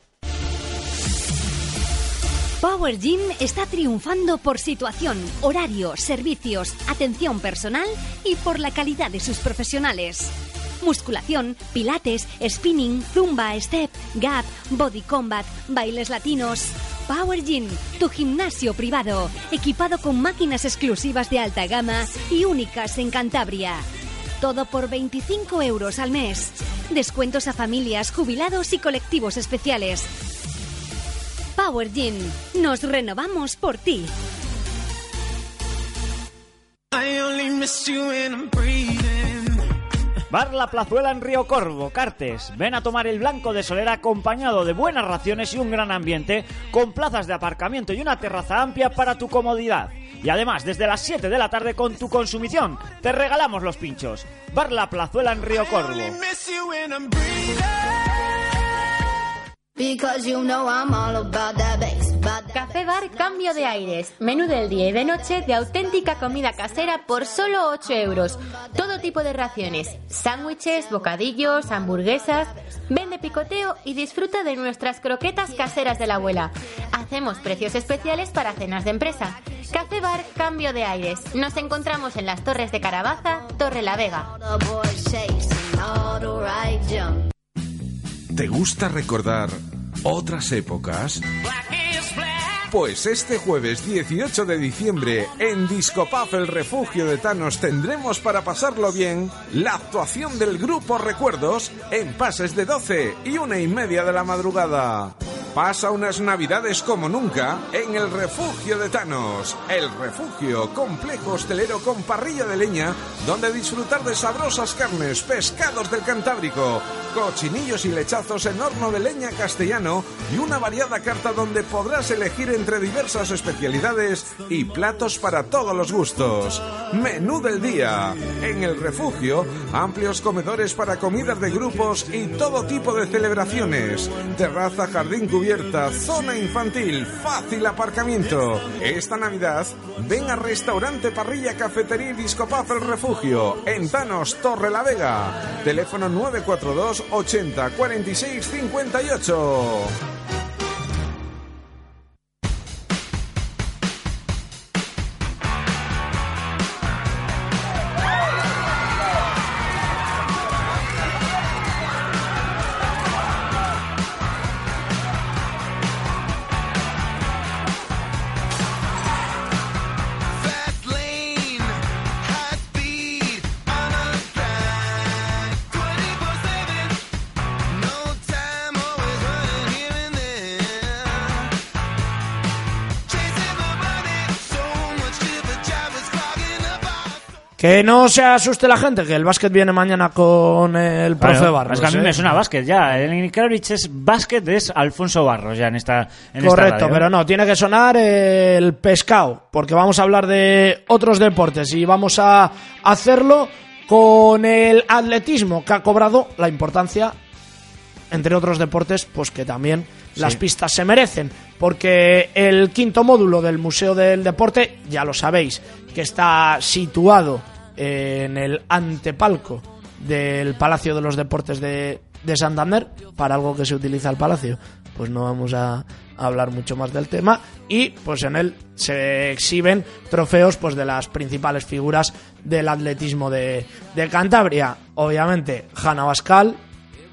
Power Gym está triunfando por situación, horario, servicios, atención personal y por la calidad de sus profesionales. Musculación, pilates, spinning, zumba, step, gap, body combat, bailes latinos. Power Gym, tu gimnasio privado, equipado con máquinas exclusivas de alta gama y únicas en Cantabria. Todo por 25 euros al mes. Descuentos a familias, jubilados y colectivos especiales. Power Gym, nos renovamos por ti. Bar La Plazuela en Río Corvo, Cartes. Ven a tomar el blanco de Solera acompañado de buenas raciones y un gran ambiente, con plazas de aparcamiento y una terraza amplia para tu comodidad. Y además, desde las 7 de la tarde con tu consumición, te regalamos los pinchos. Bar La Plazuela en Río Corvo. Café Bar Cambio de Aires. Menú del día y de noche de auténtica comida casera por solo 8 euros. Todo tipo de raciones. Sándwiches, bocadillos, hamburguesas. Vende picoteo y disfruta de nuestras croquetas caseras de la abuela. Hacemos precios especiales para cenas de empresa. Café Bar Cambio de Aires. Nos encontramos en las Torres de Carabaza, Torre La Vega. ¿Te gusta recordar otras épocas? Pues este jueves 18 de diciembre en Discopaf El Refugio de Thanos tendremos para pasarlo bien la actuación del grupo Recuerdos en pases de 12 y una y media de la madrugada. Pasa unas navidades como nunca en el Refugio de Thanos, el refugio complejo hostelero con parrilla de leña donde disfrutar de sabrosas carnes, pescados del Cantábrico, cochinillos y lechazos en horno de leña castellano y una variada carta donde podrás elegir entre diversas especialidades y platos para todos los gustos. Menú del día. En el refugio, amplios comedores para comidas de grupos y todo tipo de celebraciones. Terraza, jardín zona infantil, fácil aparcamiento. Esta Navidad, ven a Restaurante Parrilla Cafetería y Refugio, en Thanos, Torre la Vega. Teléfono 942 80 46 58. Que no se asuste la gente, que el básquet viene mañana con el profe Barros. Es que a mí ¿eh? me suena básquet ya. El Kravic es básquet, es Alfonso Barros ya en esta. En Correcto, pero no, tiene que sonar el pescado, porque vamos a hablar de otros deportes y vamos a hacerlo con el atletismo, que ha cobrado la importancia, entre otros deportes, pues que también las pistas se merecen, porque el quinto módulo del Museo del Deporte, ya lo sabéis, que está situado en el antepalco del Palacio de los Deportes de, de Santander, para algo que se utiliza el palacio, pues no vamos a, hablar mucho más del tema, y pues en él se exhiben trofeos pues de las principales figuras del atletismo de, de Cantabria, obviamente Hanna Bascal,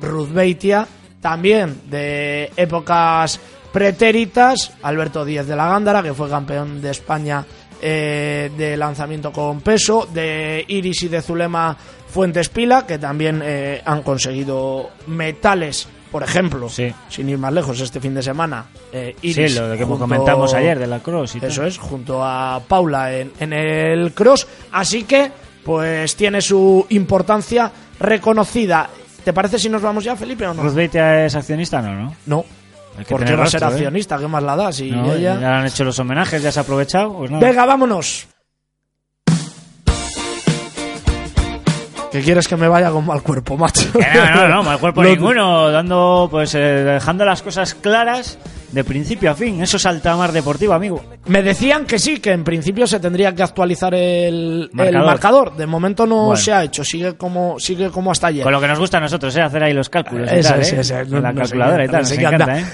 Ruth Beitia, también de épocas pretéritas, Alberto Díez de la Gándara, que fue campeón de España eh, de lanzamiento con peso, de Iris y de Zulema Fuentes Pila, que también eh, han conseguido metales, por ejemplo, sin ir más lejos, este fin de semana. eh, Iris Sí, lo que junto- comentamos ayer de la cross y tal. Eso es, junto a Paula en, en el cross. Así que, pues tiene su importancia reconocida. ¿Te parece si nos vamos ya, Felipe, o no? ¿Ruth Beitia es accionista no, no? No. Hay que ¿Por qué tener va a ser ¿eh? accionista? ¿Qué más la da? Si No, ella... Ya han hecho los homenajes, ya se ha aprovechado. Pues nada. Venga, vámonos. ¿Qué quieres que me vaya con mal cuerpo, macho? Que no, no, no, mal cuerpo ninguno, dando, pues, eh, dejando las cosas claras de principio a fin. Eso es altamar deportivo, amigo. Me decían que sí, que en principio se tendría que actualizar el el marcador. Marcador. De momento no Bueno. se ha hecho, sigue como sigue como hasta ayer. Con lo que nos gusta a nosotros, ¿eh? Hacer ahí los cálculos y tal, ¿eh? Con la calculadora y tal, nos encanta, ¿eh?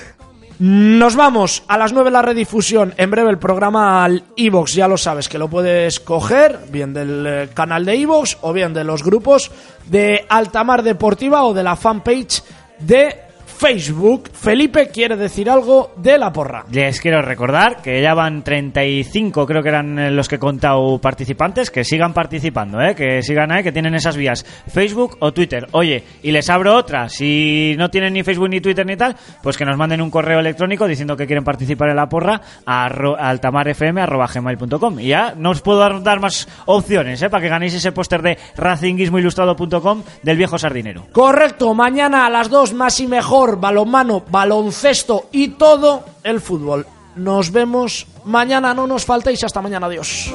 Nos vamos a las 9 la redifusión. En breve el programa al iVox, ya lo sabes, que lo puedes coger, bien del eh, canal de iVox o bien de los grupos de Altamar Deportiva o de la fanpage de Facebook. Felipe quiere decir algo de la porra. Les quiero recordar que ya van 35, creo que eran eh, los que he contado participantes, que sigan participando, ¿eh? que sigan ahí, que tienen esas vías, Facebook o Twitter. Oye, y les abro otra, si no tienen ni Facebook ni Twitter ni tal, pues que nos manden un correo electrónico diciendo que quieren participar en la porra a arro- a altamarfm.gmail.com. Y ya no os puedo dar, dar más opciones, ¿eh? para que ganéis ese póster de racinguismoilustrado.com del viejo sardinero. Correcto, mañana a las 2 más y mejor, balonmano, baloncesto y todo el fútbol. Nos vemos mañana, no nos faltéis, hasta mañana, adiós.